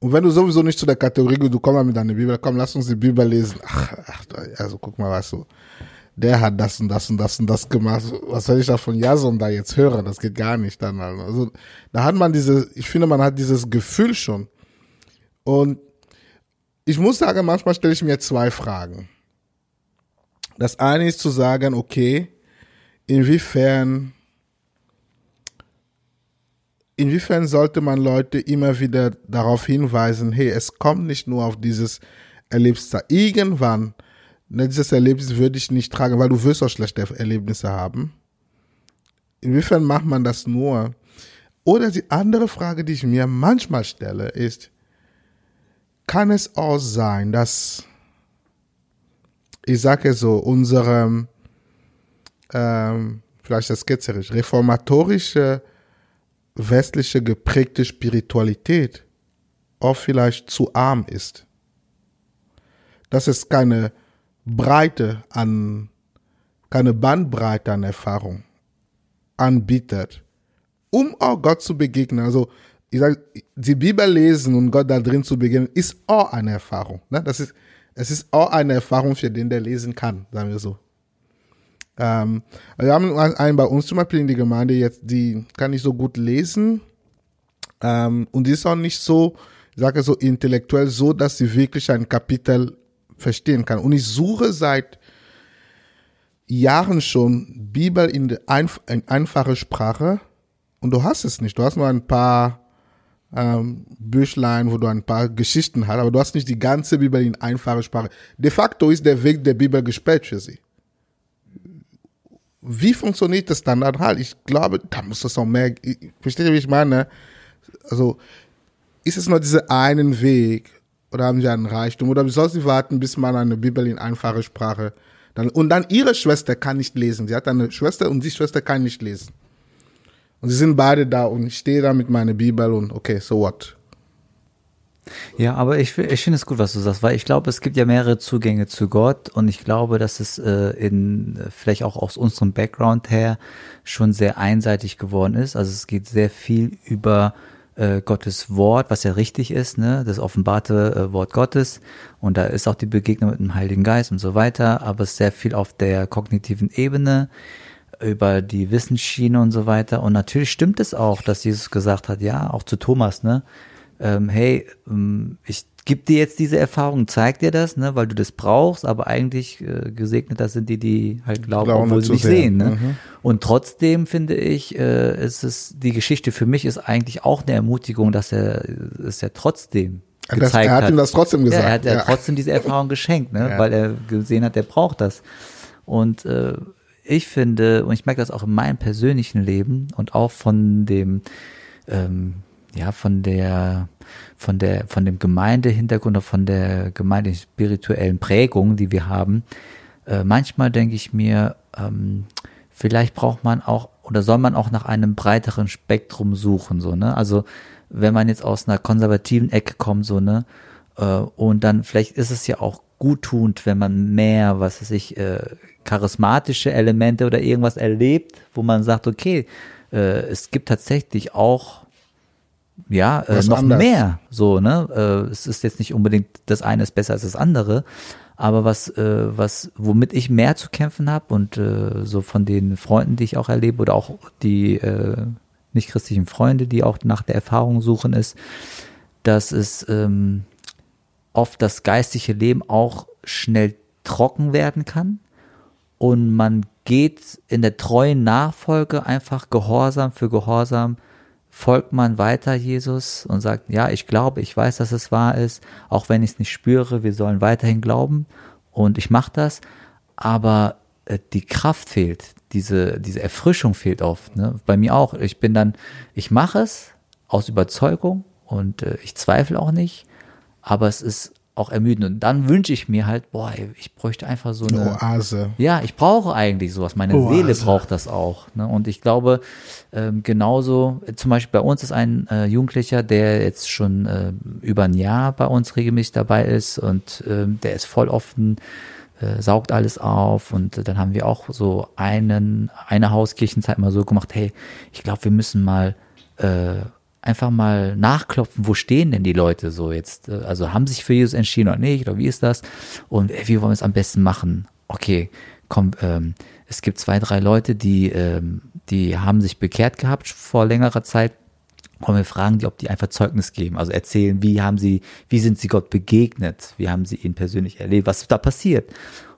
Und wenn du sowieso nicht zu der Kategorie, du kommst mit deiner Bibel, komm, lass uns die Bibel lesen. Ach, ach also guck mal, was du der hat das und das und das und das gemacht. Was soll ich da von Jason da jetzt hören? Das geht gar nicht dann. Also da hat man diese, ich finde, man hat dieses Gefühl schon. Und ich muss sagen, manchmal stelle ich mir zwei Fragen. Das eine ist zu sagen, okay, inwiefern, inwiefern sollte man Leute immer wieder darauf hinweisen, hey, es kommt nicht nur auf dieses Erlebnis da. Irgendwann Ne, dieses Erlebnis würde ich nicht tragen, weil du wirst auch schlechte Erlebnisse haben. Inwiefern macht man das nur? Oder die andere Frage, die ich mir manchmal stelle, ist, kann es auch sein, dass, ich sage so, unsere, ähm, vielleicht das ketzerisch, reformatorische, westliche geprägte Spiritualität auch vielleicht zu arm ist? Dass es keine Breite an, keine Bandbreite an Erfahrung anbietet, um auch Gott zu begegnen. Also, ich sage, die Bibel lesen und Gott da drin zu begegnen, ist auch eine Erfahrung. Ne? Das ist, es ist auch eine Erfahrung für den, der lesen kann, sagen wir so. Ähm, wir haben einen bei uns zum Beispiel in die Gemeinde jetzt, die kann nicht so gut lesen ähm, und die ist auch nicht so, ich sage so intellektuell so, dass sie wirklich ein Kapitel verstehen kann. Und ich suche seit Jahren schon Bibel in, einf in einfache Sprache und du hast es nicht. Du hast nur ein paar ähm, Büchlein, wo du ein paar Geschichten hast, aber du hast nicht die ganze Bibel in einfache Sprache. De facto ist der Weg der Bibel gesperrt für sie. Wie funktioniert das dann? Halt, ich glaube, da muss es auch mehr, versteht ihr, wie ich meine? Also, ist es nur dieser einen Weg, oder haben sie einen Reichtum oder soll sie warten, bis man eine Bibel in einfache Sprache dann und dann ihre Schwester kann nicht lesen. Sie hat eine Schwester und die Schwester kann nicht lesen. Und sie sind beide da und ich stehe da mit meiner Bibel und okay, so what? Ja, aber ich, ich finde es gut, was du sagst, weil ich glaube, es gibt ja mehrere Zugänge zu Gott und ich glaube, dass es äh, in vielleicht auch aus unserem Background her schon sehr einseitig geworden ist. Also es geht sehr viel über äh, Gottes Wort, was ja richtig ist, ne, das offenbarte äh, Wort Gottes. Und da ist auch die Begegnung mit dem Heiligen Geist und so weiter, aber es ist sehr viel auf der kognitiven Ebene über die Wissensschiene und so weiter. Und natürlich stimmt es auch, dass Jesus gesagt hat, ja, auch zu Thomas, ne, ähm, hey, ähm, ich gib dir jetzt diese Erfahrung, zeig dir das, ne, weil du das brauchst, aber eigentlich äh, gesegnet das sind die, die halt glauben, glauben obwohl sie nicht sehen. Ne? Mhm. Und trotzdem finde ich, äh, ist es die Geschichte für mich ist eigentlich auch eine Ermutigung, dass er es ja trotzdem gezeigt das, er hat. ihm das trotzdem gesagt. Ja, er hat ja, trotzdem diese Erfahrung geschenkt, ne, ja. weil er gesehen hat, er braucht das. Und äh, ich finde, und ich merke das auch in meinem persönlichen Leben und auch von dem ähm, ja, von der, von der, von dem Gemeindehintergrund oder von der Gemeinde spirituellen Prägung, die wir haben, äh, manchmal denke ich mir, ähm, vielleicht braucht man auch oder soll man auch nach einem breiteren Spektrum suchen, so, ne? Also, wenn man jetzt aus einer konservativen Ecke kommt, so, ne? Äh, und dann vielleicht ist es ja auch guttun, wenn man mehr, was weiß ich, äh, charismatische Elemente oder irgendwas erlebt, wo man sagt, okay, äh, es gibt tatsächlich auch ja, äh, noch anders. mehr. So, ne? Äh, es ist jetzt nicht unbedingt das eine ist besser als das andere, aber was, äh, was, womit ich mehr zu kämpfen habe und äh, so von den Freunden, die ich auch erlebe, oder auch die äh, nicht-christlichen Freunde, die auch nach der Erfahrung suchen, ist, dass es ähm, oft das geistige Leben auch schnell trocken werden kann und man geht in der treuen Nachfolge einfach Gehorsam für Gehorsam folgt man weiter Jesus und sagt, ja, ich glaube, ich weiß, dass es wahr ist, auch wenn ich es nicht spüre, wir sollen weiterhin glauben und ich mache das, aber äh, die Kraft fehlt, diese, diese Erfrischung fehlt oft. Ne? Bei mir auch. Ich bin dann, ich mache es aus Überzeugung und äh, ich zweifle auch nicht, aber es ist auch ermüdend. Und dann wünsche ich mir halt, boah, ey, ich bräuchte einfach so Eine eine, Oase. ja, ich brauche eigentlich sowas. Meine Oase. Seele braucht das auch. Ne? Und ich glaube, ähm, genauso, äh, zum Beispiel bei uns ist ein äh, Jugendlicher, der jetzt schon äh, über ein Jahr bei uns regelmäßig dabei ist und ähm, der ist voll offen, äh, saugt alles auf und dann haben wir auch so einen, eine Hauskirchenzeit mal so gemacht, hey, ich glaube, wir müssen mal äh, einfach mal nachklopfen, wo stehen denn die Leute so jetzt? äh, Also haben sich für Jesus entschieden oder nicht? Oder wie ist das? Und äh, wie wollen wir es am besten machen? Okay, komm, ähm, es gibt zwei, drei Leute, die, ähm, die haben sich bekehrt gehabt vor längerer Zeit. Und wir fragen die, ob die einfach Zeugnis geben, also erzählen, wie haben sie, wie sind sie Gott begegnet, wie haben sie ihn persönlich erlebt, was ist da passiert.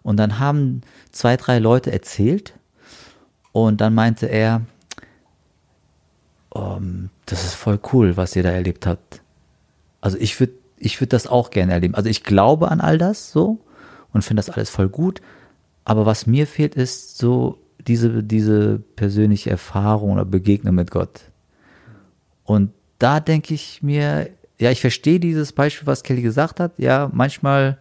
Und dann haben zwei, drei Leute erzählt und dann meinte er, ähm, das ist voll cool, was ihr da erlebt habt. Also ich würde ich würd das auch gerne erleben. Also ich glaube an all das so und finde das alles voll gut. Aber was mir fehlt, ist so diese, diese persönliche Erfahrung oder Begegnung mit Gott. Und da denke ich mir, ja, ich verstehe dieses Beispiel, was Kelly gesagt hat. Ja, manchmal,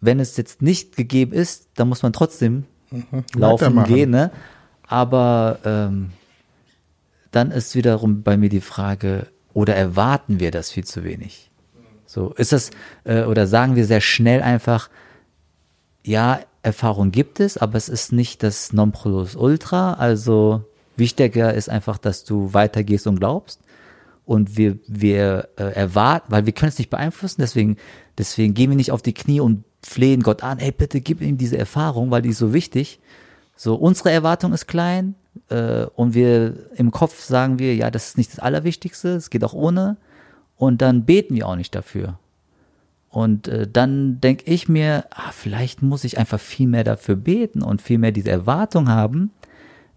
wenn es jetzt nicht gegeben ist, dann muss man trotzdem laufen Weitermachen. gehen, ne? Aber ähm, dann ist wiederum bei mir die Frage, oder erwarten wir das viel zu wenig? So, ist das, äh, oder sagen wir sehr schnell einfach, ja, Erfahrung gibt es, aber es ist nicht das Nonplusultra. Also wichtiger ist einfach, dass du weitergehst und glaubst. Und wir, wir äh, erwarten, weil wir können es nicht beeinflussen, deswegen, deswegen gehen wir nicht auf die Knie und flehen Gott an, ey, bitte gib ihm diese Erfahrung, weil die ist so wichtig. So, unsere Erwartung ist klein äh, und wir im Kopf sagen wir, ja, das ist nicht das Allerwichtigste, es geht auch ohne. Und dann beten wir auch nicht dafür. Und äh, dann denke ich mir, ah, vielleicht muss ich einfach viel mehr dafür beten und viel mehr diese Erwartung haben,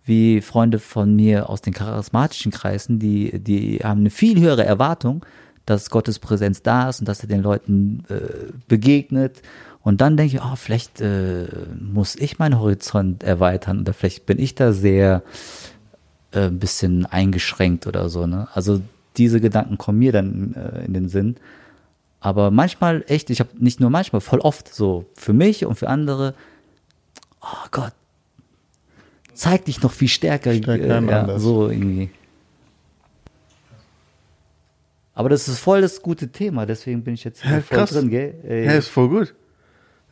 wie Freunde von mir aus den charismatischen Kreisen, die, die haben eine viel höhere Erwartung, dass Gottes Präsenz da ist und dass er den Leuten äh, begegnet. Und dann denke ich, ah, vielleicht äh, muss ich meinen Horizont erweitern oder vielleicht bin ich da sehr äh, ein bisschen eingeschränkt oder so. Ne? Also diese Gedanken kommen mir dann äh, in den Sinn. Aber manchmal echt, ich habe nicht nur manchmal, voll oft so für mich und für andere, oh Gott, zeig dich noch viel stärker. Stärker äh, ja, so irgendwie. Aber das ist voll das gute Thema, deswegen bin ich jetzt Ja, voll krass. drin, gell? Ey, Ja, ist voll gut.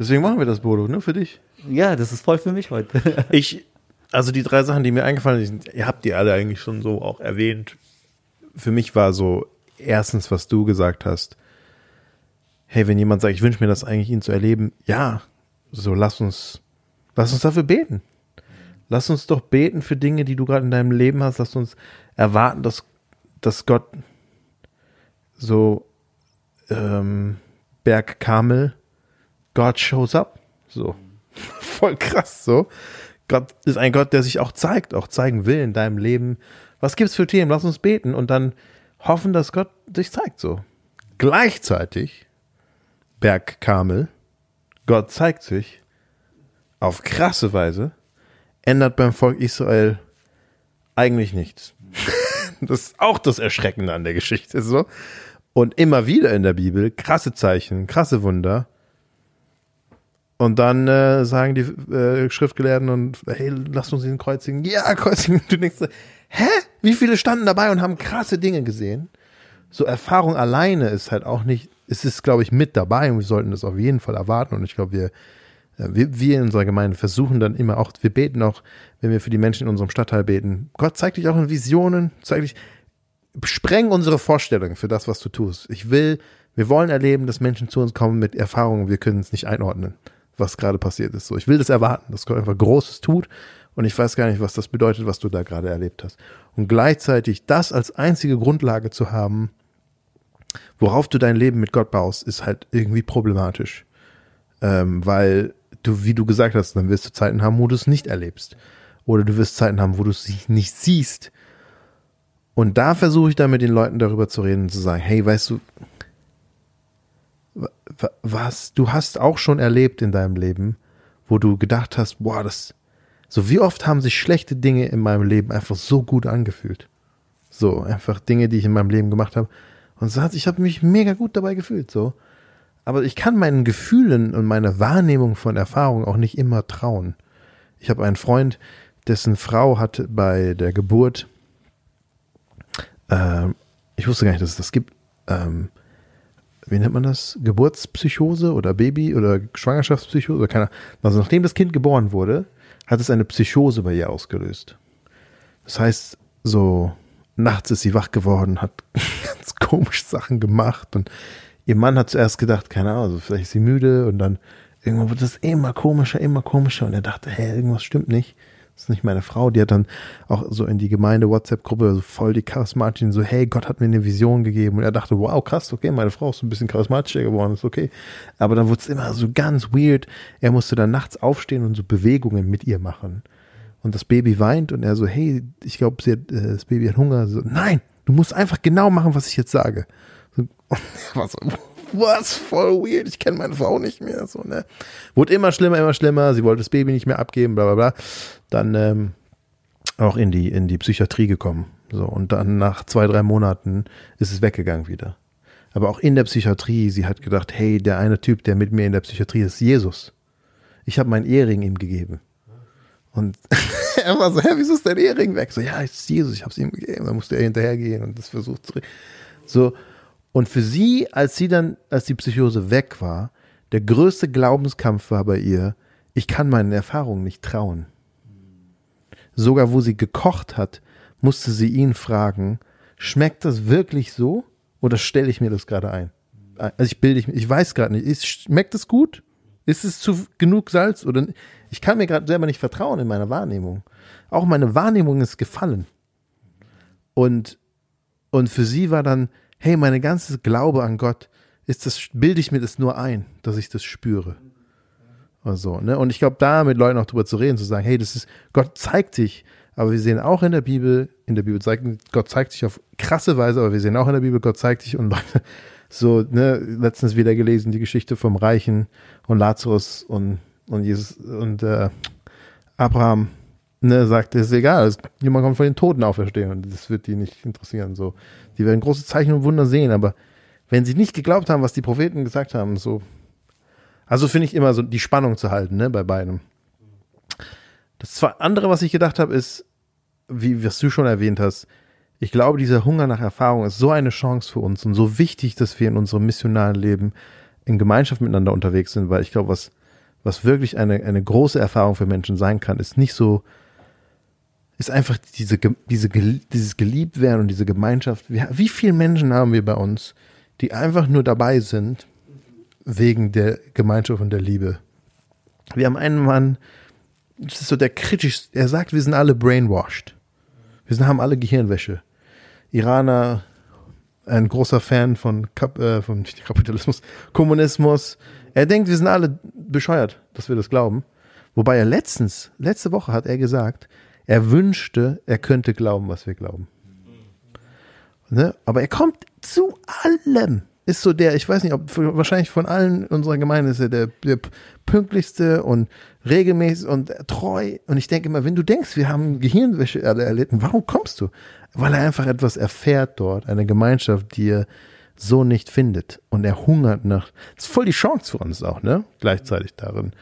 Deswegen machen wir das, Bodo, ne, für dich. ja, das ist voll für mich heute. (laughs) Ich, also die drei Sachen, die mir eingefallen sind, ihr habt die alle eigentlich schon so auch erwähnt. Für mich war so erstens, was du gesagt hast. Hey, wenn jemand sagt, ich wünsche mir das eigentlich, ihn zu erleben, ja, so lass uns, lass uns dafür beten. Lass uns doch beten für Dinge, die du gerade in deinem Leben hast. Lass uns erwarten, dass, dass Gott so ähm, Berg Kamel, God shows up. So. (laughs) Voll krass, so. Gott ist ein Gott, der sich auch zeigt, auch zeigen will in deinem Leben. Was gibt's für Themen? Lass uns beten und dann hoffen, dass Gott sich zeigt, so. Gleichzeitig, Berg Kamel, Gott zeigt sich auf krasse Weise, ändert beim Volk Israel eigentlich nichts. (laughs) Das ist auch das Erschreckende an der Geschichte. So. Und immer wieder in der Bibel krasse Zeichen, krasse Wunder. Und dann äh, sagen die äh, Schriftgelehrten und hey, lass uns ihn kreuzigen. Ja, kreuzigen. Du denkst, hä? Wie viele standen dabei und haben krasse Dinge gesehen? So Erfahrung alleine ist halt auch nicht, es ist, glaube ich, mit dabei und wir sollten das auf jeden Fall erwarten. Und ich glaube, wir, äh, wir, wir in unserer Gemeinde versuchen dann immer auch, wir beten auch, wenn wir für die Menschen in unserem Stadtteil beten. Gott zeigt dich auch in Visionen, zeigt dich, spreng unsere Vorstellungen für das, was du tust. Ich will, wir wollen erleben, dass Menschen zu uns kommen mit Erfahrungen, wir können es nicht einordnen, was gerade passiert ist. So, ich will das erwarten, dass Gott einfach Großes tut und ich weiß gar nicht, was das bedeutet, was du da gerade erlebt hast. Und gleichzeitig das als einzige Grundlage zu haben, worauf du dein Leben mit Gott baust, ist halt irgendwie problematisch. Ähm, weil du, wie du gesagt hast, dann wirst du Zeiten haben, wo du es nicht erlebst. Oder du wirst Zeiten haben, wo du es nicht siehst. Und da versuche ich dann mit den Leuten darüber zu reden und zu sagen, hey, weißt du, was, du hast auch schon erlebt in deinem Leben, wo du gedacht hast, boah, das, so wie oft haben sich schlechte Dinge in meinem Leben einfach so gut angefühlt. So, einfach Dinge, die ich in meinem Leben gemacht habe. Und hat, ich habe mich mega gut dabei gefühlt, so. Aber ich kann meinen Gefühlen und meiner Wahrnehmung von Erfahrung auch nicht immer trauen. Ich habe einen Freund, dessen Frau hat bei der Geburt, ähm, ich wusste gar nicht, dass es das gibt, ähm, wie nennt man das? Geburtspsychose oder Baby- oder Schwangerschaftspsychose oder keiner. Also nachdem das Kind geboren wurde, hat es eine Psychose bei ihr ausgelöst. Das heißt, so nachts ist sie wach geworden, hat (laughs) ganz komische Sachen gemacht und ihr Mann hat zuerst gedacht, keine Ahnung, also vielleicht ist sie müde und dann irgendwann wird es immer komischer, immer komischer und er dachte, hä, irgendwas stimmt nicht. Das ist nicht meine Frau. Die hat dann auch so in die Gemeinde WhatsApp-Gruppe so voll die charismatischen, so, hey, Gott hat mir eine Vision gegeben. Und er dachte, wow, krass, okay, meine Frau ist ein bisschen charismatischer geworden, ist okay. Aber dann wurde es immer so ganz weird. Er musste dann nachts aufstehen und so Bewegungen mit ihr machen. Und das Baby weint und er so, hey, ich glaube, äh, das Baby hat Hunger. So, nein, du musst einfach genau machen, was ich jetzt sage. So, (laughs) und er war so, was, voll weird, ich kenne meine Frau nicht mehr. So, ne? Wurde immer schlimmer, immer schlimmer, sie wollte das Baby nicht mehr abgeben, bla bla bla. Dann ähm, auch in die, in die Psychiatrie gekommen. So, und dann nach zwei, drei Monaten ist es weggegangen wieder. Aber auch in der Psychiatrie, sie hat gedacht, hey, der eine Typ, der mit mir in der Psychiatrie ist, Jesus. Ich habe meinen Ehering ihm gegeben. Und (laughs) er war so, hä, wieso ist dein Ehering weg? So, ja, es ist Jesus, ich habe es ihm gegeben. Dann musste er hinterhergehen und das versucht zurück. So, und für sie, als sie dann, als die Psychose weg war, der größte Glaubenskampf war bei ihr, ich kann meinen Erfahrungen nicht trauen. Sogar wo sie gekocht hat, musste sie ihn fragen, schmeckt das wirklich so oder stelle ich mir das gerade ein? Also ich bilde ich, ich weiß gerade nicht, ist, schmeckt es gut? Ist es zu genug Salz oder ich kann mir gerade selber nicht vertrauen in meiner Wahrnehmung. Auch meine Wahrnehmung ist gefallen. Und und für sie war dann, hey, meine ganze Glaube an Gott, ist das, bilde ich mir das nur ein, dass ich das spüre. Also, ne? Und ich glaube, da mit Leuten auch drüber zu reden, zu sagen, hey, das ist, Gott zeigt sich, aber wir sehen auch in der Bibel, in der Bibel zeigt, Gott zeigt sich auf krasse Weise, aber wir sehen auch in der Bibel, Gott zeigt sich und Leute, (laughs) so, ne, letztens wieder gelesen, die Geschichte vom Reichen und Lazarus und, und Jesus und äh, Abraham, ne, sagt, ist egal, es, jemand kommt von den Toten auferstehen und das wird die nicht interessieren. So, die werden große Zeichen und Wunder sehen, aber wenn sie nicht geglaubt haben, was die Propheten gesagt haben, so, also finde ich immer so die Spannung zu halten, ne, bei beidem. Das zwei andere, was ich gedacht habe, ist, wie was du schon erwähnt hast, ich glaube, dieser Hunger nach Erfahrung ist so eine Chance für uns und so wichtig, dass wir in unserem missionalen Leben in Gemeinschaft miteinander unterwegs sind, weil ich glaube, was, was wirklich eine, eine große Erfahrung für Menschen sein kann, ist nicht so, ist einfach diese, diese, dieses Geliebtwerden und diese Gemeinschaft. Wie, viele Menschen haben wir bei uns, die einfach nur dabei sind, wegen der Gemeinschaft und der Liebe? Wir haben einen Mann, das ist so der kritisch, er sagt, wir sind alle brainwashed. Wir sind, haben alle Gehirnwäsche. Iraner, ein großer Fan von, Kap, äh, von Kapitalismus, Kommunismus. Er denkt, wir sind alle bescheuert, dass wir das glauben. Wobei er letztens, letzte Woche hat er gesagt, er wünschte, er könnte glauben, was wir glauben. Ne? Aber er kommt zu allem, ist so der, ich weiß nicht, ob wahrscheinlich von allen unserer Gemeinde ist er der, der pünktlichste und regelmäßig und treu. Und ich denke immer, wenn du denkst, wir haben Gehirnwäsche erlitten, warum kommst du? Weil er einfach etwas erfährt dort, eine Gemeinschaft, die er so nicht findet. Und er hungert nach. Das ist voll die Chance für uns auch, ne? Gleichzeitig darin,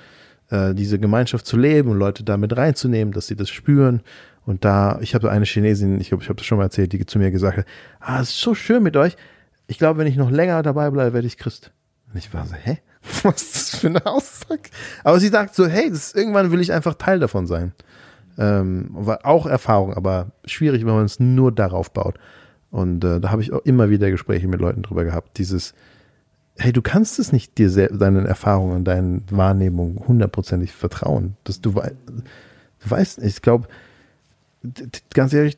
äh, diese Gemeinschaft zu leben und Leute damit reinzunehmen, dass sie das spüren. Und da, ich habe eine Chinesin, ich glaube, ich habe das schon mal erzählt, die zu mir gesagt hat, ah, es ist so schön mit euch. Ich glaube, wenn ich noch länger dabei bleibe, werde ich Christ. Und ich war so, hä? (laughs) Was ist das für eine Aussage? Aber sie sagt so, hey, das, irgendwann will ich einfach Teil davon sein. Ähm, war auch Erfahrung, aber schwierig, wenn man es nur darauf baut. Und äh, da habe ich auch immer wieder Gespräche mit Leuten drüber gehabt. Dieses, hey, du kannst es nicht dir selbst, deinen Erfahrungen, deinen Wahrnehmungen hundertprozentig vertrauen. Dass du, wei du weißt, ich glaube, ganz ehrlich,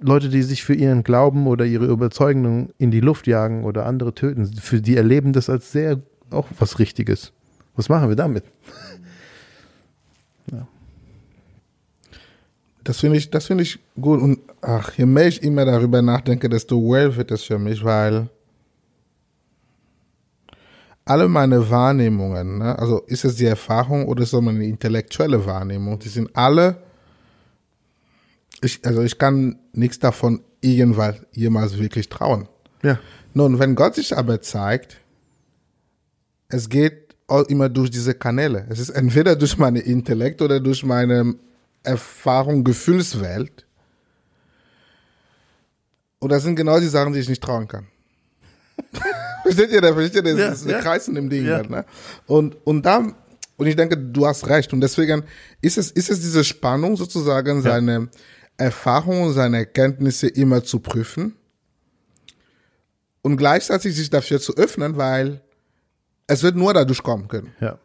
Leute, die sich für ihren Glauben oder ihre Überzeugungen in die Luft jagen oder andere töten, für die erleben das als sehr auch was Richtiges. Was machen wir damit? ja. Das finde ich, das finde ich gut. Und ach, je mehr ich immer darüber nachdenke, desto well wird es für mich, weil alle meine Wahrnehmungen, ne, also ist es die Erfahrung oder ist es meine intellektuelle Wahrnehmung, die sind alle, ich, also ich kann nichts davon irgendwann jemals wirklich trauen. Ja. Nun, wenn Gott sich aber zeigt, es geht immer durch diese Kanäle. Es ist entweder durch meine Intellekt oder durch meine Erfahrung, Gefühlswelt. Und das sind genau die Sachen, die ich nicht trauen kann. (laughs) versteht ihr das? Versteht ihr das? Ja, das ist ja. Kreis in dem Ding. Ja. Halt, ne? Und, und da, und ich denke, du hast recht. Und deswegen ist es, ist es diese Spannung sozusagen, seine Erfahrungen, seine Erkenntnisse immer zu prüfen und gleichzeitig sich dafür zu öffnen, weil es wird nur dadurch kommen können. Ja.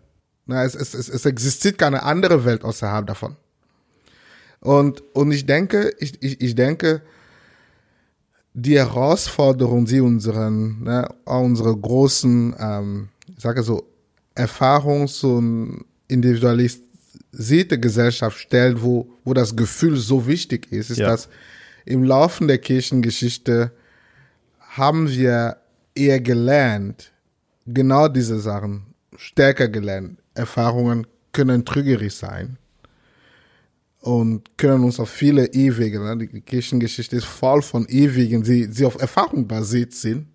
Na, es, es, es, es existiert keine andere Welt außerhalb davon. Und, und ich denke, ich, ich, ich denke, die Herausforderung, die unseren, ne, unsere großen, ähm, ich sage so, Erfahrungs- und individualisierte Gesellschaft stellt, wo, wo das Gefühl so wichtig ist, ist, ja. dass im Laufe der Kirchengeschichte haben wir eher gelernt, genau diese Sachen stärker gelernt. Erfahrungen können trügerisch sein und können uns auf viele Ewige, ne? die Kirchengeschichte ist voll von Ewigen, die, die auf Erfahrung basiert sind.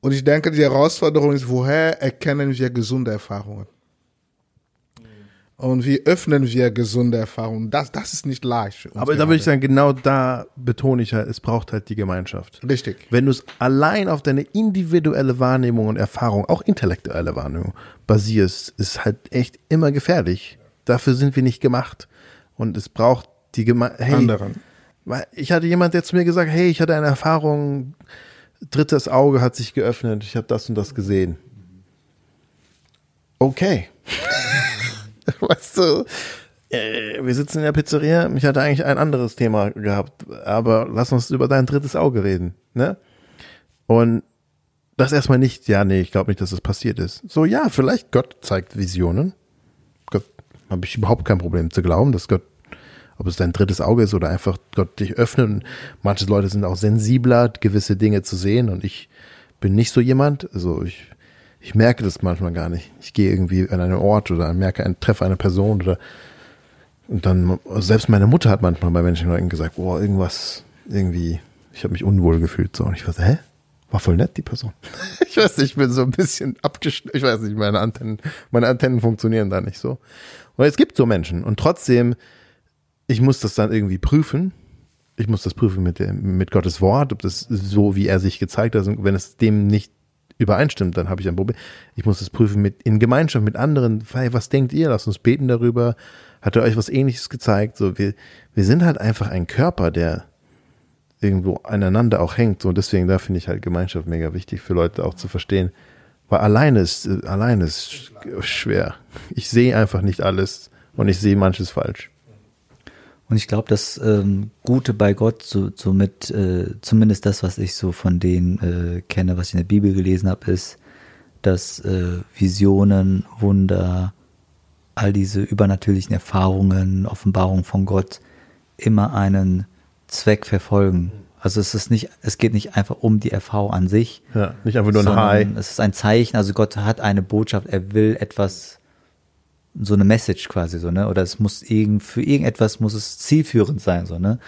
Und ich denke, die Herausforderung ist, woher erkennen wir gesunde Erfahrungen? Und wie öffnen wir gesunde Erfahrungen? Das, das ist nicht leicht. Aber da würde ich sagen, genau da betone ich halt, es braucht halt die Gemeinschaft. Richtig. Wenn du es allein auf deine individuelle Wahrnehmung und Erfahrung, auch intellektuelle Wahrnehmung basierst, ist halt echt immer gefährlich. Dafür sind wir nicht gemacht. Und es braucht die Gemeinschaft. Hey, Anderen. Weil ich hatte jemand, der zu mir gesagt, hey, ich hatte eine Erfahrung, drittes Auge hat sich geöffnet, ich habe das und das gesehen. Okay. (laughs) weißt du, äh, wir sitzen in der Pizzeria, ich hatte eigentlich ein anderes Thema gehabt, aber lass uns über dein drittes Auge reden, ne? Und das erstmal nicht, ja, nee, ich glaube nicht, dass das passiert ist. So, ja, vielleicht Gott zeigt Visionen. Habe ich überhaupt kein Problem zu glauben, dass Gott, ob es dein drittes Auge ist oder einfach Gott dich öffnet. Und manche Leute sind auch sensibler, gewisse Dinge zu sehen und ich bin nicht so jemand. Also ich ich merke das manchmal gar nicht. Ich gehe irgendwie an einen Ort oder merke einen treffe eine Person oder und dann selbst meine Mutter hat manchmal bei Menschen gesagt, boah, irgendwas irgendwie, ich habe mich unwohl gefühlt so und ich war so, hä? War voll nett die Person. (laughs) ich weiß nicht, ich bin so ein bisschen abgeschnitten, ich weiß nicht, meine Antennen, meine Antennen funktionieren da nicht so. Und es gibt so Menschen und trotzdem ich muss das dann irgendwie prüfen. Ich muss das prüfen mit, dem, mit Gottes Wort, ob das so, wie er sich gezeigt hat, wenn es dem nicht übereinstimmt, dann habe ich ein Problem. Ich muss das prüfen mit in Gemeinschaft mit anderen. Hey, was denkt ihr? Lasst uns beten darüber. Hat er euch was Ähnliches gezeigt? So, wir, wir sind halt einfach ein Körper, der irgendwo aneinander auch hängt. So, und deswegen da finde ich halt Gemeinschaft mega wichtig für Leute auch zu verstehen. Weil alleine ist, alleine ist schwer. Ich sehe einfach nicht alles und ich sehe manches falsch. Und ich glaube, das ähm, Gute bei Gott, so, so mit, äh, zumindest das, was ich so von denen äh, kenne, was ich in der Bibel gelesen habe, ist, dass äh, Visionen, Wunder, all diese übernatürlichen Erfahrungen, Offenbarungen von Gott immer einen Zweck verfolgen. Also es ist nicht, es geht nicht einfach um die Erfahrung an sich, Ja, nicht einfach nur ein High. es ist ein Zeichen. Also Gott hat eine Botschaft, er will etwas, so eine Message quasi so, ne? Oder es muss irgend, für irgendetwas muss es zielführend sein, so, ne?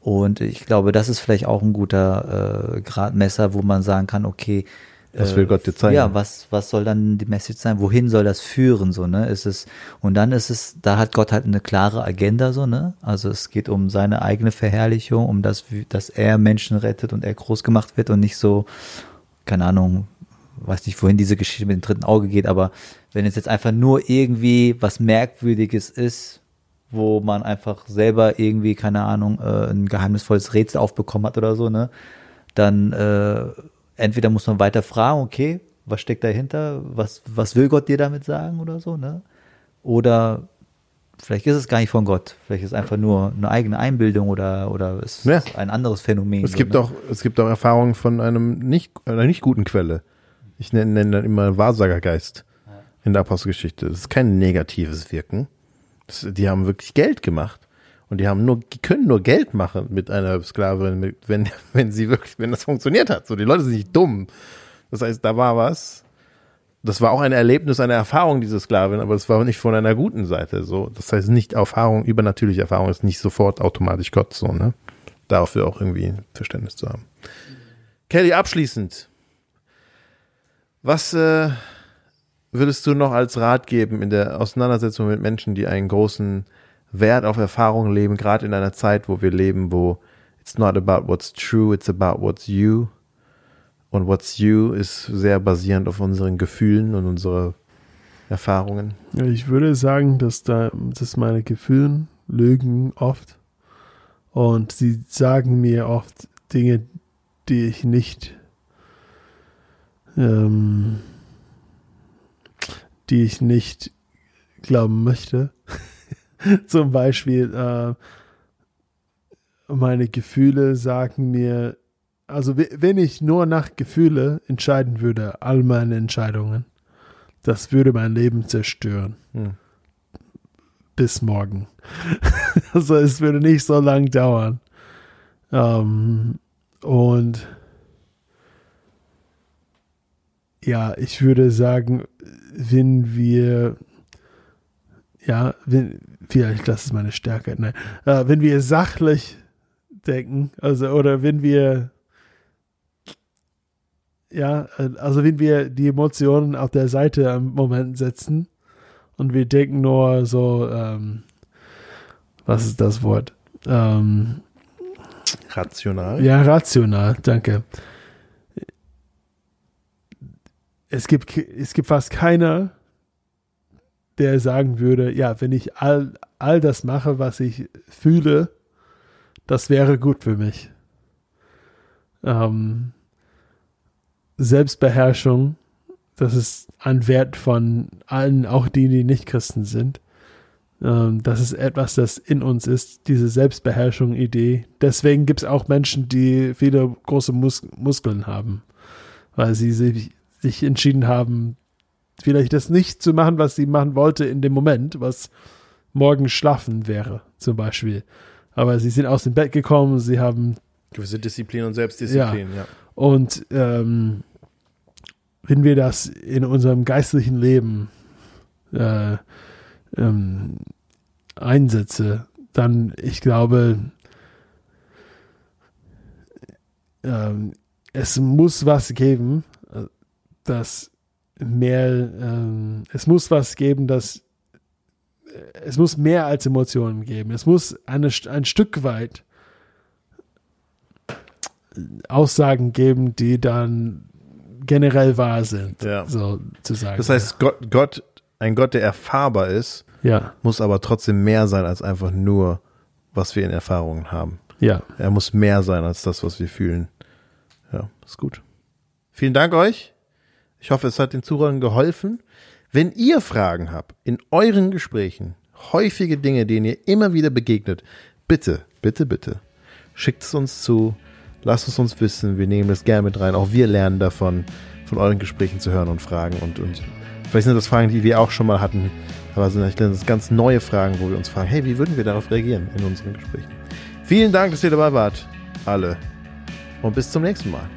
Und ich glaube, das ist vielleicht auch ein guter äh, Gradmesser, wo man sagen kann, okay, Was will Gott dir zeigen? Ja, was, was soll dann die Message sein? Wohin soll das führen, so, ne? Ist es, und dann ist es, da hat Gott halt eine klare Agenda, so, ne? Also es geht um seine eigene Verherrlichung, um das, dass er Menschen rettet und er groß gemacht wird und nicht so, keine Ahnung, weiß nicht, wohin diese Geschichte mit dem dritten Auge geht, aber wenn es jetzt einfach nur irgendwie was Merkwürdiges ist, wo man einfach selber irgendwie, keine Ahnung, äh, ein geheimnisvolles Rätsel aufbekommen hat oder so, ne, dann äh, entweder muss man weiter fragen, okay, was steckt dahinter, was, was will Gott dir damit sagen oder so, ne? Oder vielleicht ist es gar nicht von Gott, vielleicht ist es einfach nur eine eigene Einbildung oder, oder es Ja. ist ein anderes Phänomen. Es so, gibt ne? auch, es gibt auch Erfahrungen von einem nicht, einer nicht guten Quelle. Ich nenne, nenne dann immer Wahrsagergeist in der Apostelgeschichte. Das ist kein negatives Wirken. Das, die haben wirklich Geld gemacht. Und die haben nur, die können nur Geld machen mit einer Sklavin, wenn, (laughs) wenn sie wirklich, wenn das funktioniert hat. So, die Leute sind nicht dumm. Das heißt, da war was. Das war auch ein Erlebnis, eine Erfahrung, diese Sklavin, aber es war nicht von einer guten Seite. So, das heißt, nicht Erfahrung, übernatürliche Erfahrung ist nicht sofort automatisch Gott, so, ne? Dafür auch irgendwie Verständnis zu haben. Kelly, abschließend. Was äh, würdest du noch als Rat geben in der Auseinandersetzung mit Menschen, die einen großen Wert auf Erfahrung leben, gerade in einer Zeit, wo wir leben, wo it's not about what's true, it's about what's you. Und what's you ist sehr basierend auf unseren Gefühlen und unsere Erfahrungen. Ich würde sagen, dass da dass meine Gefühle lügen oft und sie sagen mir oft Dinge, die ich nicht ähm, die ich nicht glauben möchte. (laughs) Zum Beispiel äh, meine Gefühle sagen mir, also we- wenn ich nur nach Gefühle entscheiden würde, all meine Entscheidungen, das würde mein Leben zerstören. Hm. Bis morgen. (laughs) also es würde nicht so lang dauern. Ähm, und ja, ich würde sagen, wenn wir, ja, wenn, vielleicht das ist meine Stärke, nein, äh, wenn wir sachlich denken, also oder wenn wir ja, äh, also wenn wir die Emotionen auf der Seite am Moment setzen und wir denken nur so, ähm, was ist das Wort? Ähm, Rational. ja, rational, danke. Es gibt, es gibt fast keiner, der sagen würde, ja, wenn ich all, all das mache, was ich fühle, das wäre gut für mich. Ähm, Selbstbeherrschung, das ist ein Wert von allen, auch die, die nicht Christen sind. Ähm, das ist etwas, das in uns ist, diese Selbstbeherrschung-Idee. Deswegen gibt es auch Menschen, die viele große Mus Muskeln haben, weil sie sich, sich entschieden haben, vielleicht das nicht zu machen, was sie machen wollte in dem Moment, was morgen schlafen wäre, zum Beispiel. Aber sie sind aus dem Bett gekommen, sie haben Gewisse Disziplin und Selbstdisziplin, ja. und ähm, wenn wir das in unserem geistlichen Leben äh, ähm, einsetze, dann, ich glaube, ähm, es muss was geben, äh, das mehr, ähm, es muss was geben, das äh, es muss mehr als Emotionen geben. Es muss eine, ein Stück weit Aussagen geben, die dann generell wahr sind, Ja. so zu sagen. Das heißt, Gott, Gott, ein Gott, der erfahrbar ist, ja, muss aber trotzdem mehr sein als einfach nur, was wir in Erfahrungen haben. ja, Er muss mehr sein als das, was wir fühlen. Ja, ist gut. Vielen Dank euch. Ich hoffe, es hat den Zuhörern geholfen. Wenn ihr Fragen habt in euren Gesprächen, häufige Dinge, denen ihr immer wieder begegnet, bitte, bitte, bitte, schickt es uns zu, lasst es uns wissen, wir nehmen das gerne mit rein. Auch wir lernen davon, von euren Gesprächen zu hören und Fragen. Und, und vielleicht sind das Fragen, die wir auch schon mal hatten, aber sind das ganz neue Fragen, wo wir uns fragen, hey, wie würden wir darauf reagieren in unseren Gesprächen? Vielen Dank, dass ihr dabei wart. Alle. und bis zum nächsten Mal.